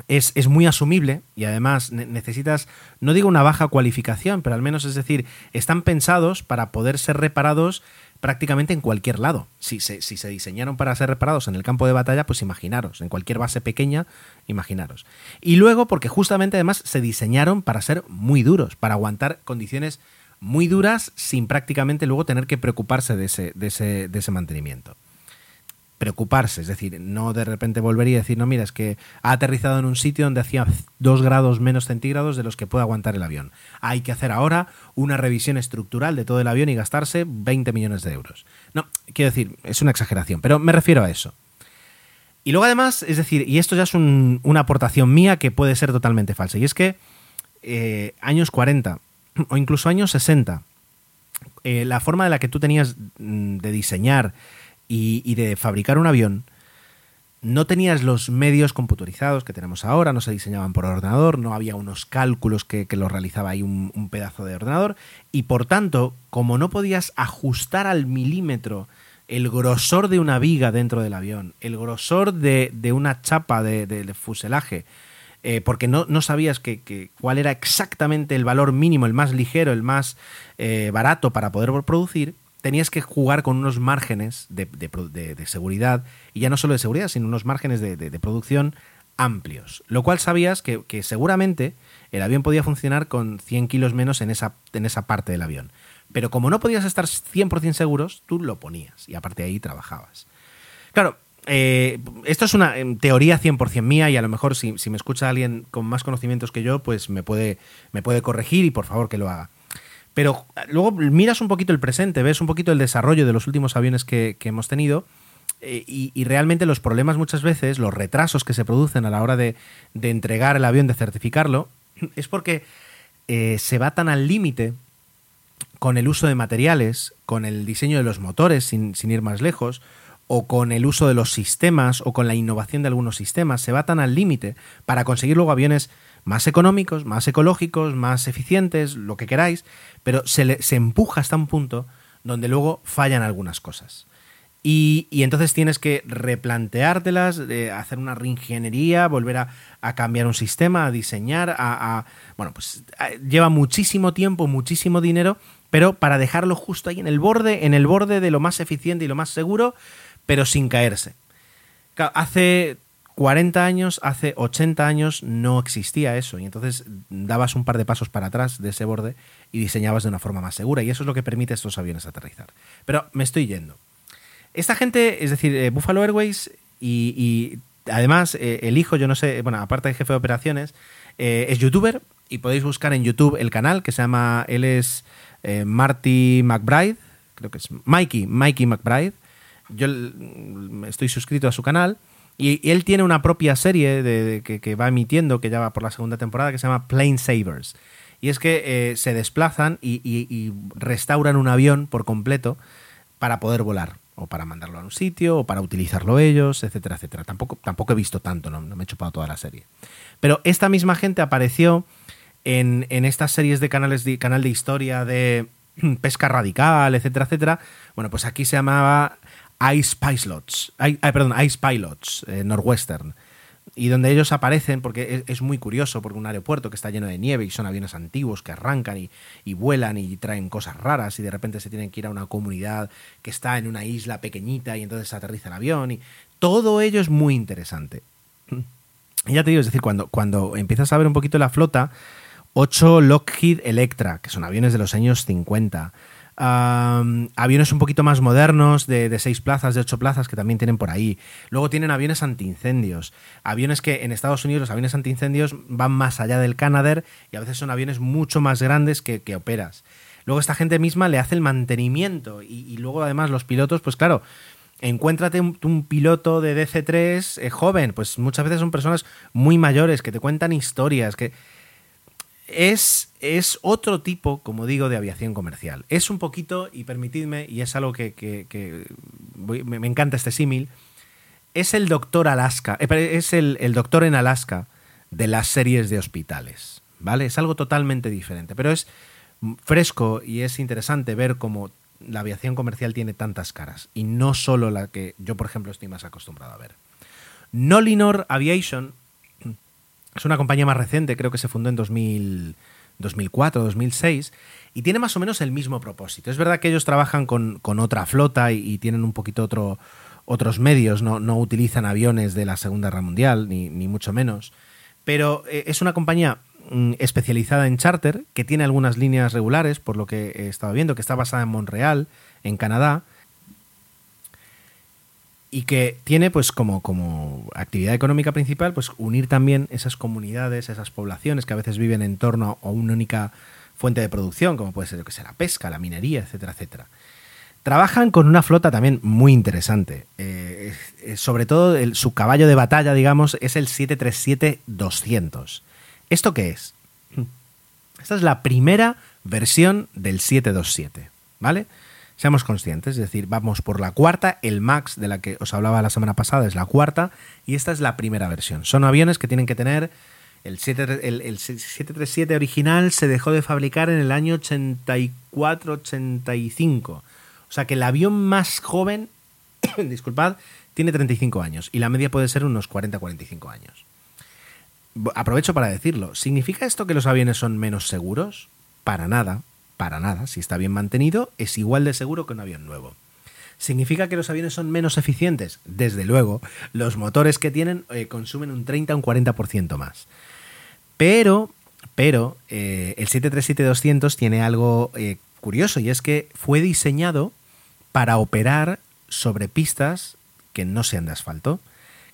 Speaker 1: es, es, muy asumible y además necesitas, no digo una baja cualificación, pero al menos es decir, están pensados para poder ser reparados prácticamente en cualquier lado. Si se, si se diseñaron para ser reparados en el campo de batalla, pues imaginaros, en cualquier base pequeña, imaginaros. Y luego porque justamente además se diseñaron para ser muy duros, para aguantar condiciones muy duras sin prácticamente luego tener que preocuparse de ese, de ese, de ese mantenimiento preocuparse, es decir, no de repente volvería a decir, no, mira, es que ha aterrizado en un sitio donde hacía dos grados menos centígrados de los que puede aguantar el avión. Hay que hacer ahora una revisión estructural de todo el avión y gastarse 20 millones de euros. No, quiero decir, es una exageración, pero me refiero a eso. Y luego además, es decir, y esto ya es una aportación mía que puede ser totalmente falsa, y es que eh, años 40 o incluso años 60, eh, la forma de la que tú tenías mm, de diseñar, y, de fabricar un avión, no tenías los medios computarizados que tenemos ahora, no se diseñaban por ordenador, no había unos cálculos que, que los realizaba ahí un, pedazo de ordenador, y por tanto, como no podías ajustar al milímetro el grosor de una viga dentro del avión, el grosor de, una chapa de, fuselaje, eh, porque no, no sabías que, cuál era exactamente el valor mínimo, el más ligero, el más eh, barato para poder producir, tenías que jugar con unos márgenes de, seguridad, y ya no solo de seguridad, sino unos márgenes de, producción amplios. Lo cual sabías que, seguramente el avión podía funcionar con 100 kilos menos en esa, en esa parte del avión. Pero como no podías estar 100% seguros, tú lo ponías y aparte de ahí trabajabas. Claro, eh, esto es una teoría 100% mía y a lo mejor si, si, me escucha alguien con más conocimientos que yo, pues me puede, me puede corregir y por favor que lo haga. Pero ah, luego miras un poquito el presente, ves un poquito el desarrollo de los últimos aviones que, hemos tenido eh, y, realmente los problemas muchas veces, los retrasos que se producen a la hora de, entregar el avión, de certificarlo, es porque eh, se va tan al límite con el uso de materiales, con el diseño de los motores, sin, sin, ir más lejos, o con el uso de los sistemas, o con la innovación de algunos sistemas, se va tan al límite para conseguir luego aviones más económicos, más ecológicos, más eficientes, lo que queráis, pero se, se empuja hasta un punto donde luego fallan algunas cosas. Y, entonces tienes que replanteártelas, hacer una reingeniería, volver a, cambiar un sistema, a diseñar, a, bueno, pues lleva muchísimo tiempo, muchísimo dinero, pero para dejarlo justo ahí en el borde, en el borde de lo más eficiente y lo más seguro, pero sin caerse. Hace 40 años, hace 80 años no existía eso y entonces dabas un par de pasos para atrás de ese borde y diseñabas de una forma más segura y eso es lo que permite estos aviones aterrizar. Pero me estoy yendo. Esta gente, es decir, eh, Buffalo Airways y, además eh, el hijo, yo no sé, bueno, aparte de jefe de operaciones, eh, es youtuber y podéis buscar en YouTube el canal que se llama, él es Marty McBride, creo que es Mikey, Mikey McBride. Yo estoy suscrito a su canal y, él tiene una propia serie de, que, va emitiendo, que ya va por la segunda temporada, que se llama Plane Savers. Y es que eh, se desplazan y, restauran un avión por completo para poder volar, o para mandarlo a un sitio, o para utilizarlo ellos, etcétera, etcétera. Tampoco, tampoco he visto tanto, no, me he chupado toda la serie. Pero esta misma gente apareció en, estas series de canales de, canal de historia de, pesca radical, etcétera, etcétera. Bueno, pues aquí se llamaba Ice Pilots, ay, perdón, Ice Pilots, eh, Northwestern. Y donde ellos aparecen, porque es, muy curioso, porque un aeropuerto que está lleno de nieve y son aviones antiguos que arrancan y, y, vuelan y traen cosas raras y de repente se tienen que ir a una comunidad que está en una isla pequeñita y entonces aterriza el avión y todo ello es muy interesante. Y ya te digo, es decir, cuando, cuando empiezas a ver un poquito la flota, 8 Lockheed Electra, que son aviones de los años 50. Aviones un poquito más modernos, de, 6 plazas, de 8 plazas, que también tienen por ahí. Luego tienen aviones antiincendios. Aviones que en Estados Unidos, los aviones antiincendios van más allá del Canadair y a veces son aviones mucho más grandes que, operas. Luego esta gente misma le hace el mantenimiento y, y luego además los pilotos, pues claro, encuéntrate un, piloto de DC3 eh, joven, pues muchas veces son personas muy mayores que te cuentan historias, que es, es otro tipo, como digo, de aviación comercial. Es un poquito, y permitidme, y es algo que, me, encanta este símil, es el doctor Alaska, eh, es el, el doctor en Alaska de las series de hospitales, ¿vale? Es algo totalmente diferente, pero es fresco y es interesante ver cómo la aviación comercial tiene tantas caras y no solo la que yo, por ejemplo, estoy más acostumbrado a ver. Nolinor Aviation es una compañía más reciente, creo que se fundó en 2000, 2004, 2006, y tiene más o menos el mismo propósito. Es verdad que ellos trabajan con, otra flota y, tienen un poquito otro, otros medios, no, no, utilizan aviones de la Segunda Guerra Mundial, ni, ni mucho menos, pero eh, es una compañía Mm, especializada en charter, que tiene algunas líneas regulares, por lo que he estado viendo, que está basada en Montreal, en Canadá, y que tiene pues como, como actividad económica principal pues unir también esas comunidades, esas poblaciones que a veces viven en torno a una única fuente de producción, como puede ser que sea la pesca, la minería, etcétera, etcétera. Trabajan con una flota también muy interesante. Eh, sobre todo su caballo de batalla, digamos, es el 737-200. ¿Esto qué es? Esta es la primera versión del 727, ¿vale? Seamos conscientes, es decir, vamos por la cuarta, el MAX de la que os hablaba la semana pasada es la cuarta y esta es la primera versión. Son aviones que tienen que tener el, 737 original se dejó de fabricar en el año 84-85. O sea que el avión más joven, disculpad, tiene 35 años y la media puede ser unos 40-45 años aprovecho para decirlo, ¿significa esto que los aviones son menos seguros? Para nada, para nada. Si está bien mantenido, es igual de seguro que un avión nuevo. ¿Significa que los aviones son menos eficientes? Desde luego, los motores que tienen eh, consumen un 30 o un 40% más. Pero, pero, eh, el 737-200 tiene algo eh, curioso y es que fue diseñado para operar sobre pistas que no sean de asfalto.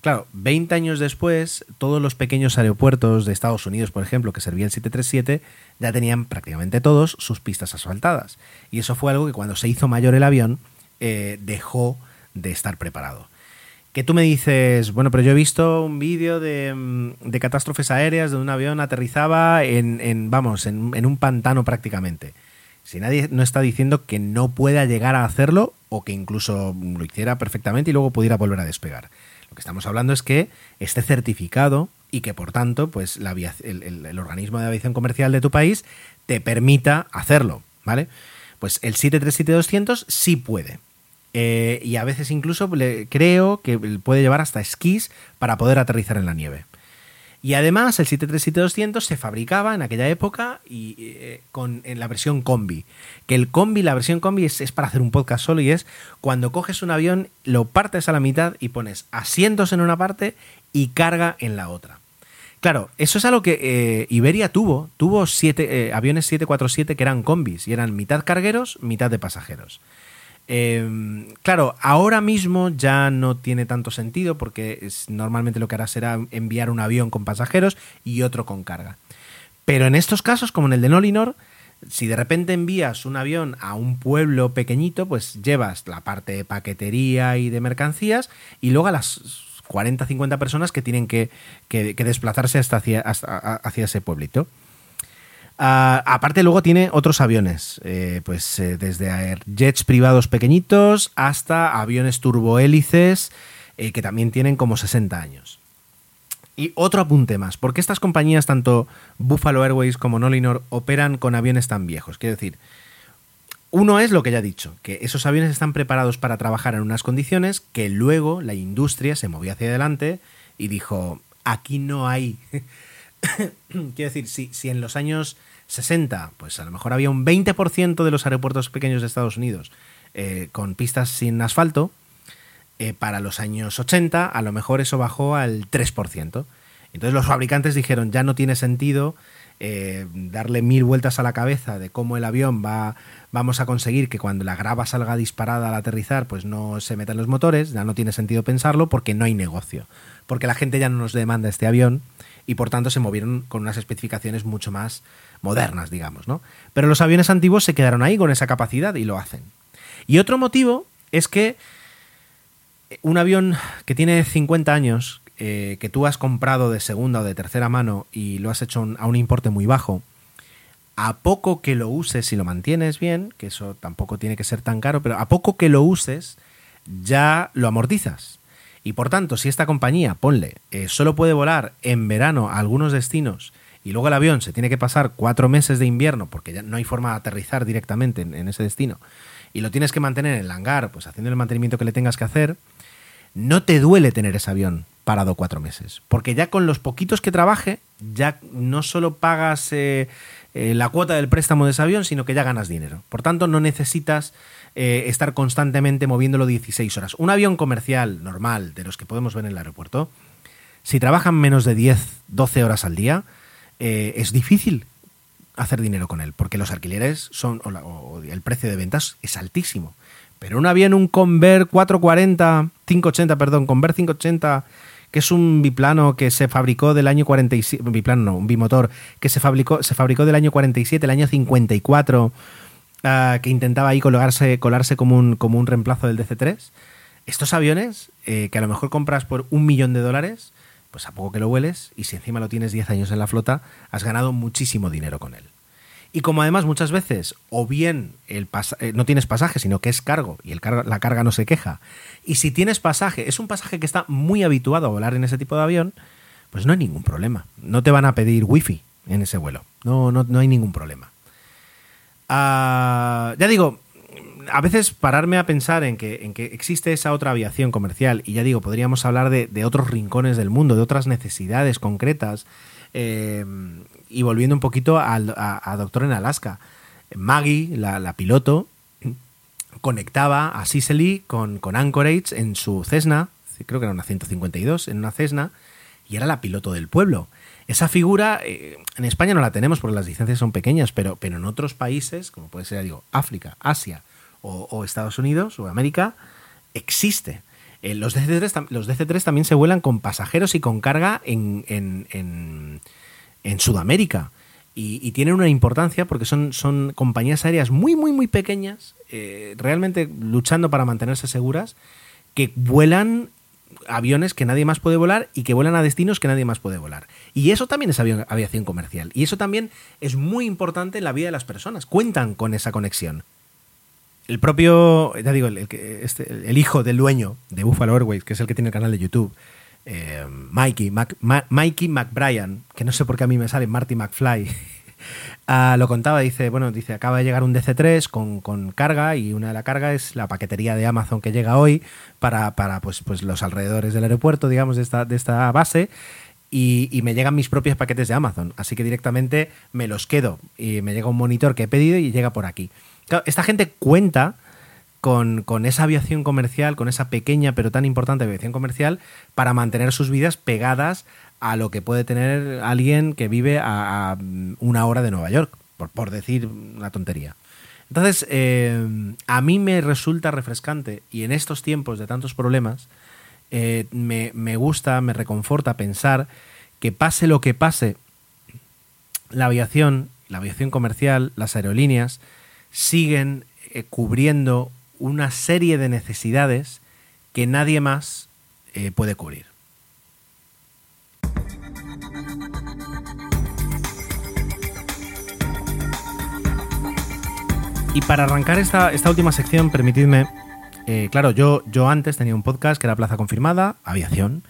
Speaker 1: Claro, 20 años después, todos los pequeños aeropuertos de Estados Unidos, por ejemplo, que servía el 737, ya tenían prácticamente todos sus pistas asfaltadas. Y eso fue algo que cuando se hizo mayor el avión, eh, dejó de estar preparado. Que tú me dices, bueno, pero yo he visto un vídeo de, mm, catástrofes aéreas donde un avión aterrizaba en, vamos, en, en un pantano prácticamente. Si nadie no está diciendo que no pueda llegar a hacerlo o que incluso lo hiciera perfectamente y luego pudiera volver a despegar. Que estamos hablando es que esté certificado y que por tanto pues la el, organismo de aviación comercial de tu país te permita hacerlo, ¿vale? Pues el 737-200 sí puede. Eh, y a veces incluso creo que puede llevar hasta esquís para poder aterrizar en la nieve. Y además el 737-200 se fabricaba en aquella época y, eh, con, en la versión combi. Que el combi, la versión combi es, para hacer un podcast solo y es cuando coges un avión, lo partes a la mitad y pones asientos en una parte y carga en la otra. Claro, eso es algo que eh, Iberia tuvo. Tuvo siete, eh, aviones 747 que eran combis y eran mitad cargueros, mitad de pasajeros. Em, claro, ahora mismo ya no tiene tanto sentido porque es, normalmente lo que hará será enviar un avión con pasajeros y otro con carga. Pero en estos casos, como en el de Nolinor, si de repente envías un avión a un pueblo pequeñito, pues llevas la parte de paquetería y de mercancías y luego a las 40-50 personas que tienen que, desplazarse hasta hacia ese pueblito. Ah, aparte luego tiene otros aviones, eh, pues eh, desde jets privados pequeñitos hasta aviones turbohélices eh, que también tienen como 60 años. Y otro apunte más, ¿por qué estas compañías, tanto Buffalo Airways como Nolinor, operan con aviones tan viejos? Quiero decir, Uno es lo que ya he dicho, que esos aviones están preparados para trabajar en unas condiciones que luego la industria se movió hacia adelante y dijo, aquí no hay... Quiero decir, si, si en los años 60, pues a lo mejor había un 20% de los aeropuertos pequeños de Estados Unidos eh, con pistas sin asfalto, eh, para los años 80 a lo mejor eso bajó al 3%. Entonces los fabricantes dijeron, ya no tiene sentido eh, darle mil vueltas a la cabeza de cómo el avión va, vamos a conseguir que cuando la grava salga disparada al aterrizar, pues no se metan los motores, ya no tiene sentido pensarlo porque no hay negocio, porque la gente ya no nos demanda este avión y por tanto se movieron con unas especificaciones mucho más modernas, digamos, ¿no? Pero los aviones antiguos se quedaron ahí con esa capacidad y lo hacen. Y otro motivo es que un avión que tiene 50 años, eh, que tú has comprado de segunda o de tercera mano y lo has hecho a un importe muy bajo, a poco que lo uses y lo mantienes bien, que eso tampoco tiene que ser tan caro, pero a poco que lo uses, ya lo amortizas. Y por tanto, si esta compañía, ponle, eh, solo puede volar en verano a algunos destinos y luego el avión se tiene que pasar cuatro meses de invierno porque ya no hay forma de aterrizar directamente en, ese destino y lo tienes que mantener en el hangar, pues haciendo el mantenimiento que le tengas que hacer, no te duele tener ese avión parado cuatro meses. Porque ya con los poquitos que trabaje, ya no solo pagas eh, eh, la cuota del préstamo de ese avión, sino que ya ganas dinero. Por tanto, no necesitas eh, estar constantemente moviéndolo 16 horas. Un avión comercial normal, de los que podemos ver en el aeropuerto, si trabajan menos de 10, 12 horas al día, es difícil hacer dinero con él, porque los alquileres son, o, el precio de ventas es altísimo. Pero un avión, un Conver 440, 580, perdón, Conver 580, que es un biplano que se fabricó del año 47, un biplano no, un bimotor, que se fabricó, se fabricó del año 47, el año 54, ah, que intentaba ahí colarse, colarse como, un, como un reemplazo del DC-3. Estos aviones, eh, que a lo mejor compras por un millón de dólares, pues a poco que lo hueles, y si encima lo tienes 10 años en la flota, has ganado muchísimo dinero con él. Y como además muchas veces o bien eh, no tienes pasaje, sino que es cargo y el la carga no se queja, y si tienes pasaje, es un pasaje que está muy habituado a volar en ese tipo de avión, pues no hay ningún problema. No te van a pedir wifi en ese vuelo. No, no, no hay ningún problema. Ah, ya digo, a veces pararme a pensar en que, en que existe esa otra aviación comercial, y ya digo, podríamos hablar de, otros rincones del mundo, de otras necesidades concretas, eh, y volviendo un poquito a, Doctor en Alaska, Maggie, la, piloto, conectaba a Sicily con, con, Anchorage en su Cessna, creo que era una 152, en una Cessna, y era la piloto del pueblo. Esa figura eh, en España no la tenemos porque las licencias son pequeñas, pero, pero en otros países, como puede ser, digo, África, Asia o, Estados Unidos o América, existe. Eh, los, DC-3, los DC-3 también se vuelan con pasajeros y con carga en, en en Sudamérica. Y, tienen una importancia porque son, son compañías aéreas muy, muy, muy pequeñas, eh, realmente luchando para mantenerse seguras, que vuelan aviones que nadie más puede volar y que vuelan a destinos que nadie más puede volar. Y eso también es aviación comercial. Y eso también es muy importante en la vida de las personas. Cuentan con esa conexión. El propio, ya digo, el, este, el hijo del dueño de Buffalo Airways, que es el que tiene el canal de YouTube, eh, Mikey, Mikey McBrien, que no sé por qué a mí me sale Marty McFly, ah, lo contaba, dice, bueno, dice, acaba de llegar un DC3 con, carga y una de la carga es la paquetería de Amazon que llega hoy para, para pues, pues los alrededores del aeropuerto, digamos, de esta, de esta base. Y, me llegan mis propios paquetes de Amazon. Así que directamente me los quedo y me llega un monitor que he pedido y llega por aquí. Esta gente cuenta con, esa aviación comercial, con esa pequeña pero tan importante aviación comercial, para mantener sus vidas pegadas a lo que puede tener alguien que vive a, una hora de Nueva York, por, decir una tontería. Entonces, eh, a mí me resulta refrescante y en estos tiempos de tantos problemas, eh, me, me gusta, me reconforta pensar que pase lo que pase, la aviación, la aviación comercial, las aerolíneas, siguen eh, cubriendo una serie de necesidades que nadie más eh, puede cubrir. Y para arrancar esta, esta última sección, permitidme, eh, claro, yo, yo antes tenía un podcast que era Plaza Confirmada, aviación,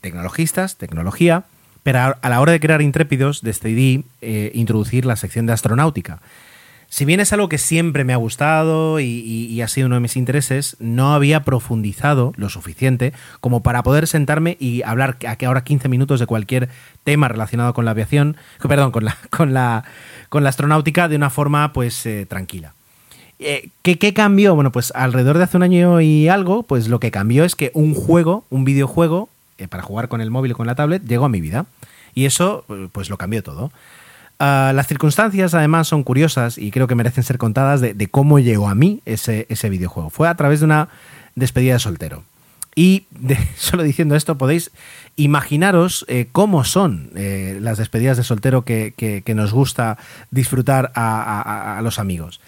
Speaker 1: tecnologistas, tecnología, pero a, la hora de crear Intrépidos decidí introducir la sección de astronáutica Si bien es algo que siempre me ha gustado y, ha sido uno de mis intereses, no había profundizado lo suficiente como para poder sentarme y hablar ahora 15 minutos de cualquier tema relacionado con la aviación, perdón, con la, con la, con la astronáutica de una forma pues eh, tranquila. Eh, ¿qué, ¿Qué cambió? Bueno, pues alrededor de hace un año y algo, pues lo que cambió es que un juego, un videojuego, eh, para jugar con el móvil o con la tablet, llegó a mi vida. Y eso, pues lo cambió todo. Ah, las circunstancias además son curiosas y creo que merecen ser contadas de, cómo llegó a mí ese, ese, videojuego. Fue a través de una despedida de soltero. Y solo diciendo esto podéis imaginaros eh, cómo son eh, las despedidas de soltero que, nos gusta disfrutar a, los amigos.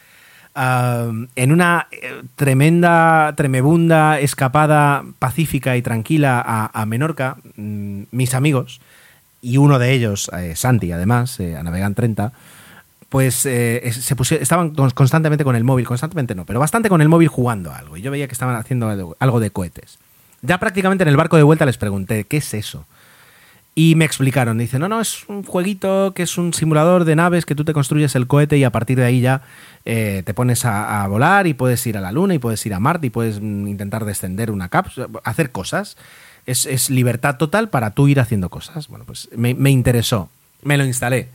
Speaker 1: Ah, en una eh, tremenda, tremebunda escapada pacífica y tranquila a, Menorca, mm, mis amigos y uno de ellos, eh, Santi, además, eh, a Navegan 30, pues eh, se pusieron, estaban constantemente con el móvil, constantemente no, pero bastante con el móvil jugando algo. Y yo veía que estaban haciendo algo de cohetes. Ya prácticamente en el barco de vuelta les pregunté, ¿qué es eso? Y me explicaron, dice, no, no, es un jueguito que es un simulador de naves que tú te construyes el cohete y a partir de ahí ya te pones a, a, volar y puedes ir a la Luna y puedes ir a Marte y puedes mm, intentar descender una cápsula, hacer cosas es, libertad total para tú ir haciendo cosas. Bueno, pues me, interesó, me lo instalé.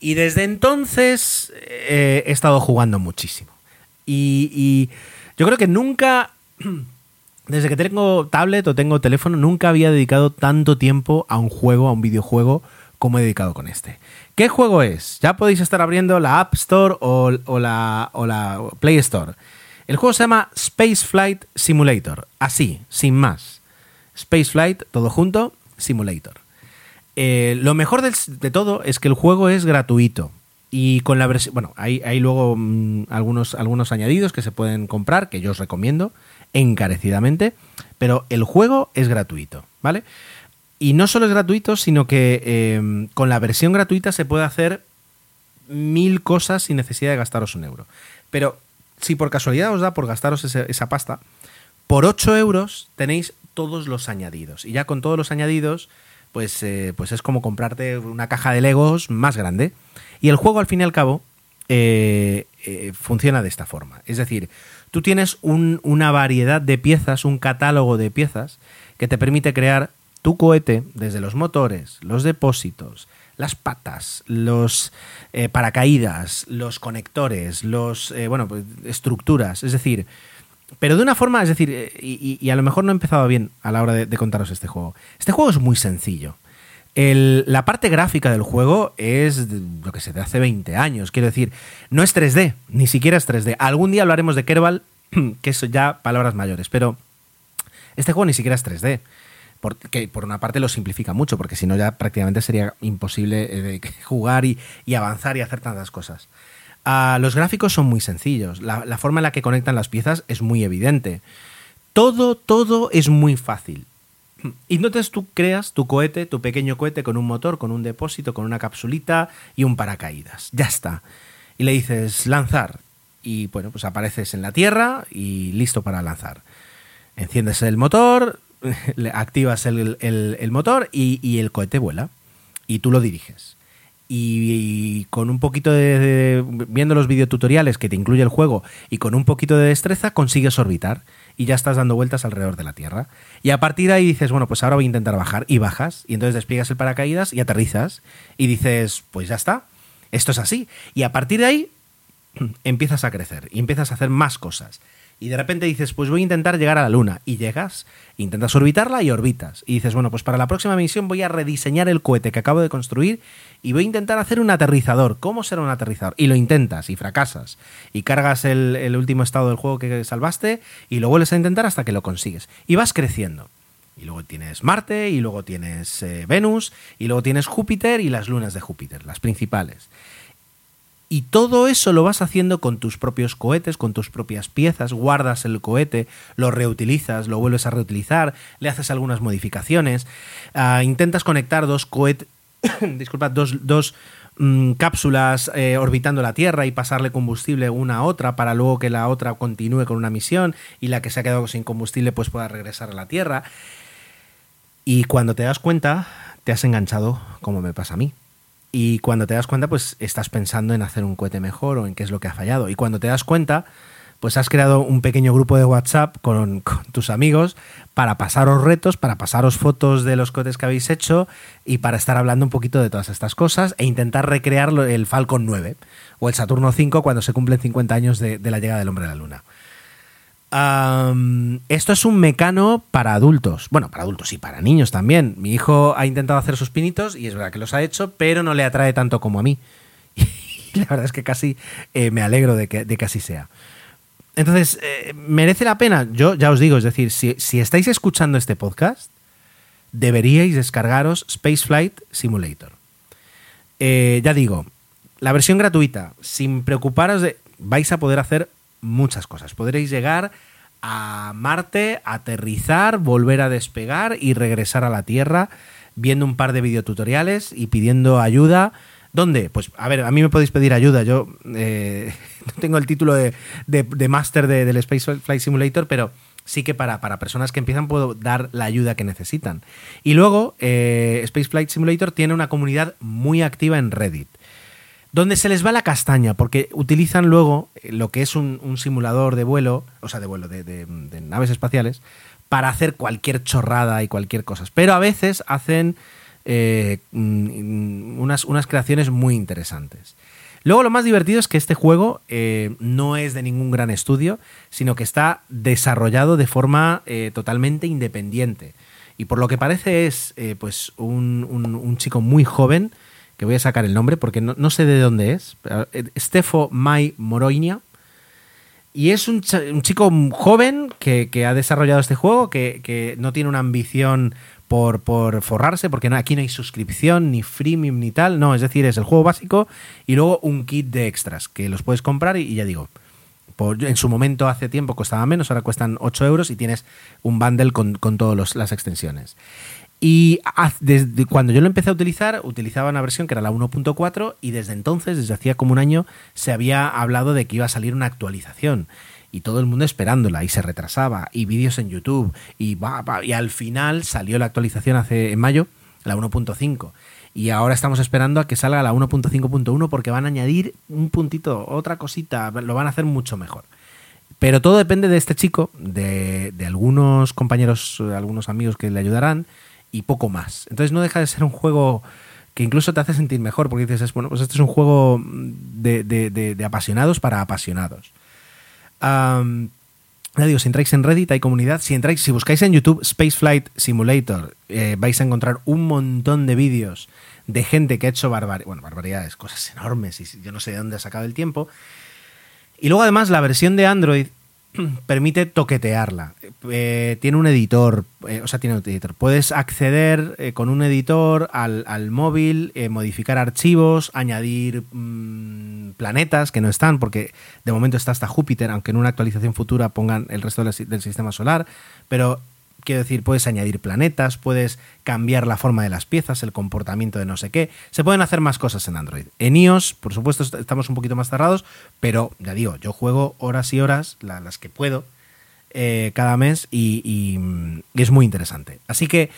Speaker 1: Y desde entonces eh, he estado jugando muchísimo. Y, yo creo que nunca, desde que tengo tablet o tengo teléfono, nunca había dedicado tanto tiempo a un juego, a un videojuego, como he dedicado con este. ¿Qué juego es? Ya podéis estar abriendo la App Store o, la, o la Play Store. El juego se llama Space Flight Simulator. Así, sin más. Spaceflight, todo junto, Simulator. Eh, lo mejor de, todo es que el juego es gratuito. Y con la versión. Bueno, hay, luego mm, algunos, algunos añadidos que se pueden comprar, que yo os recomiendo encarecidamente. Pero el juego es gratuito, ¿vale? Y no solo es gratuito, sino que em, con la versión gratuita se puede hacer mil cosas sin necesidad de gastaros un euro. Pero si por casualidad os da por gastaros esa pasta, por 8 euros tenéis todos los añadidos. Y ya con todos los añadidos, pues, eh, pues es como comprarte una caja de Legos más grande. Y el juego, al fin y al cabo, eh, eh, funciona de esta forma. Es decir, tú tienes una variedad de piezas, un catálogo de piezas, que te permite crear tu cohete desde los motores, los depósitos, las patas, los paracaídas, los conectores, los bueno, pues, estructuras. Es decir, pero de una forma, es decir, eh, y, a lo mejor no he empezado bien a la hora de, contaros este juego. Este juego es muy sencillo. la parte gráfica del juego es lo que se de hace 20 años. Quiero decir, no es 3D, ni siquiera es 3D. Algún día hablaremos de Kerbal, que es ya palabras mayores, pero este juego ni siquiera es 3D. Porque por una parte lo simplifica mucho, porque si no ya prácticamente sería imposible eh, jugar y avanzar y hacer tantas cosas. Ah, los gráficos son muy sencillos, la, forma en la que conectan las piezas es muy evidente. Todo, todo es muy fácil. Y entonces tú creas tu cohete, tu pequeño cohete con un motor, con un depósito, con una capsulita y un paracaídas. Ya está. Y le dices lanzar. Y bueno, pues apareces en la Tierra y listo para lanzar. Enciendes el motor, activas el, motor y el cohete vuela. Y tú lo diriges y, con un poquito de, viendo los videotutoriales que te incluye el juego y con un poquito de destreza consigues orbitar y ya estás dando vueltas alrededor de la Tierra. Y a partir de ahí dices, bueno, pues ahora voy a intentar bajar y bajas y entonces despliegas el paracaídas y aterrizas y dices, pues ya está, esto es así. Y a partir de ahí empiezas a crecer y empiezas a hacer más cosas y de repente dices, pues voy a intentar llegar a la Luna, y llegas, intentas orbitarla y orbitas, y dices, bueno, pues para la próxima misión voy a rediseñar el cohete que acabo de construir y voy a intentar hacer un aterrizador. ¿Cómo será un aterrizador? Y lo intentas y fracasas, y cargas el, último estado del juego que salvaste y lo vuelves a intentar hasta que lo consigues, y vas creciendo. Y luego tienes Marte, y luego tienes eh, Venus, y luego tienes Júpiter y las lunas de Júpiter, las principales. Y todo eso lo vas haciendo con tus propios cohetes, con tus propias piezas, guardas el cohete, lo reutilizas, lo vuelves a reutilizar, le haces algunas modificaciones, ah, intentas conectar dos cohetes, disculpa, dos, mm, cápsulas eh, orbitando la Tierra y pasarle combustible una a otra para luego que la otra continúe con una misión y la que se ha quedado sin combustible pues pueda regresar a la Tierra. Y cuando te das cuenta, te has enganchado como me pasa a mí y cuando te das cuenta, pues estás pensando en hacer un cohete mejor o en qué es lo que ha fallado. Y cuando te das cuenta, pues has creado un pequeño grupo de WhatsApp con, tus amigos para pasaros retos, para pasaros fotos de los cohetes que habéis hecho y para estar hablando un poquito de todas estas cosas e intentar recrear el Falcon 9 o el Saturno 5 cuando se cumplen 50 años de la llegada del hombre a la Luna. Esto es un mecano para adultos. Bueno, para adultos y para niños también. Mi hijo ha intentado hacer sus pinitos y es verdad que los ha hecho, pero no le atrae tanto como a mí. Y la verdad es que casi eh, me alegro de que, así sea. Entonces, eh, ¿merece la pena? Yo ya os digo, es decir, si, si estáis escuchando este podcast, deberíais descargaros Spaceflight Simulator. Eh, ya digo, la versión gratuita, sin preocuparos de... vais a poder hacer muchas cosas. Podréis llegar a Marte, aterrizar, volver a despegar y regresar a la Tierra viendo un par de videotutoriales y pidiendo ayuda. ¿Dónde? Pues a ver, a mí me podéis pedir ayuda. Yo eh, no tengo el título de, de, de máster de, del Space Flight Simulator, pero sí que para, para, personas que empiezan puedo dar la ayuda que necesitan. Y luego, eh, Space Flight Simulator tiene una comunidad muy activa en Reddit donde se les va la castaña, porque utilizan luego lo que es un, simulador de vuelo, o sea, de vuelo de, de, naves espaciales, para hacer cualquier chorrada y cualquier cosa. Pero a veces hacen eh, unas, unas, creaciones muy interesantes. Luego lo más divertido es que este juego eh, no es de ningún gran estudio, sino que está desarrollado de forma eh, totalmente independiente. Y por lo que parece es eh, pues un, un chico muy joven, que voy a sacar el nombre porque no, no sé de dónde es, Stefo Mai Moroinia. Y es un, un chico joven que, que, ha desarrollado este juego, que, que no tiene una ambición por, por forrarse, porque aquí no hay suscripción, ni freemium, ni tal. No, es decir, es el juego básico y luego un kit de extras que los puedes comprar y, ya digo, en su momento hace tiempo costaba menos, ahora cuestan 8 euros y tienes un bundle con, con todas las extensiones. Y desde cuando yo lo empecé a utilizar, utilizaba una versión que era la 1.4 y desde entonces, desde hacía como un año, se había hablado de que iba a salir una actualización y todo el mundo esperándola y se retrasaba y vídeos en YouTube y, bah, bah, y al final salió la actualización hace en mayo, la 1.5 y ahora estamos esperando a que salga la 1.5.1 porque van a añadir un puntito, otra cosita, lo van a hacer mucho mejor. Pero todo depende de este chico, de, de algunos compañeros, algunos amigos que le ayudarán y poco más. Entonces no deja de ser un juego que incluso te hace sentir mejor porque dices, bueno, pues este es un juego de, de, de, apasionados para apasionados. Um, si entráis en Reddit hay comunidad, si entráis, si buscáis en YouTube Spaceflight Simulator, eh, vais a encontrar un montón de vídeos de gente que ha hecho barbar bueno, barbaridades, cosas enormes y yo no sé de dónde ha sacado el tiempo. Y luego además la versión de Android permite toquetearla. Eh, tiene un editor, eh, o sea, tiene un editor. Puedes acceder eh, con un editor al, al móvil, modificar archivos, añadir mmm, planetas que no están, porque de momento está hasta Júpiter, aunque en una actualización futura pongan el resto del, del sistema solar, pero quiero decir, puedes añadir planetas, puedes cambiar la forma de las piezas, el comportamiento de no sé qué. Se pueden hacer más cosas en Android. En iOS, por supuesto, estamos un poquito más cerrados, pero ya digo, yo juego horas y horas, la, las que puedo, eh, cada mes y, y, y, es muy interesante. Así que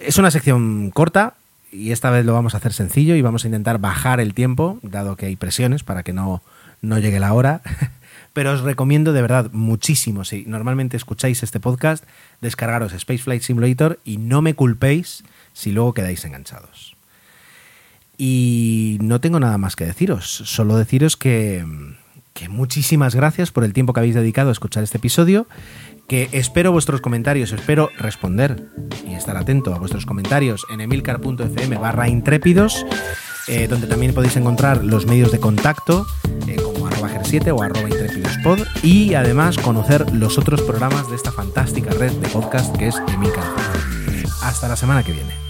Speaker 1: es una sección corta y esta vez lo vamos a hacer sencillo y vamos a intentar bajar el tiempo, dado que hay presiones para que no, no llegue la hora. pero os recomiendo de verdad muchísimo, si normalmente escucháis este podcast, descargaros Spaceflight Simulator y no me culpéis si luego quedáis enganchados. Y no tengo nada más que deciros, solo deciros que, que muchísimas gracias por el tiempo que habéis dedicado a escuchar este episodio, que espero vuestros comentarios, espero responder y estar atento a vuestros comentarios en emilcar.fm barra intrépidos, eh, donde también podéis encontrar los medios de contacto, eh, como arroba 7 o arroba y además conocer los otros programas de esta fantástica red de podcast que es Emilcar. Hasta la semana que viene.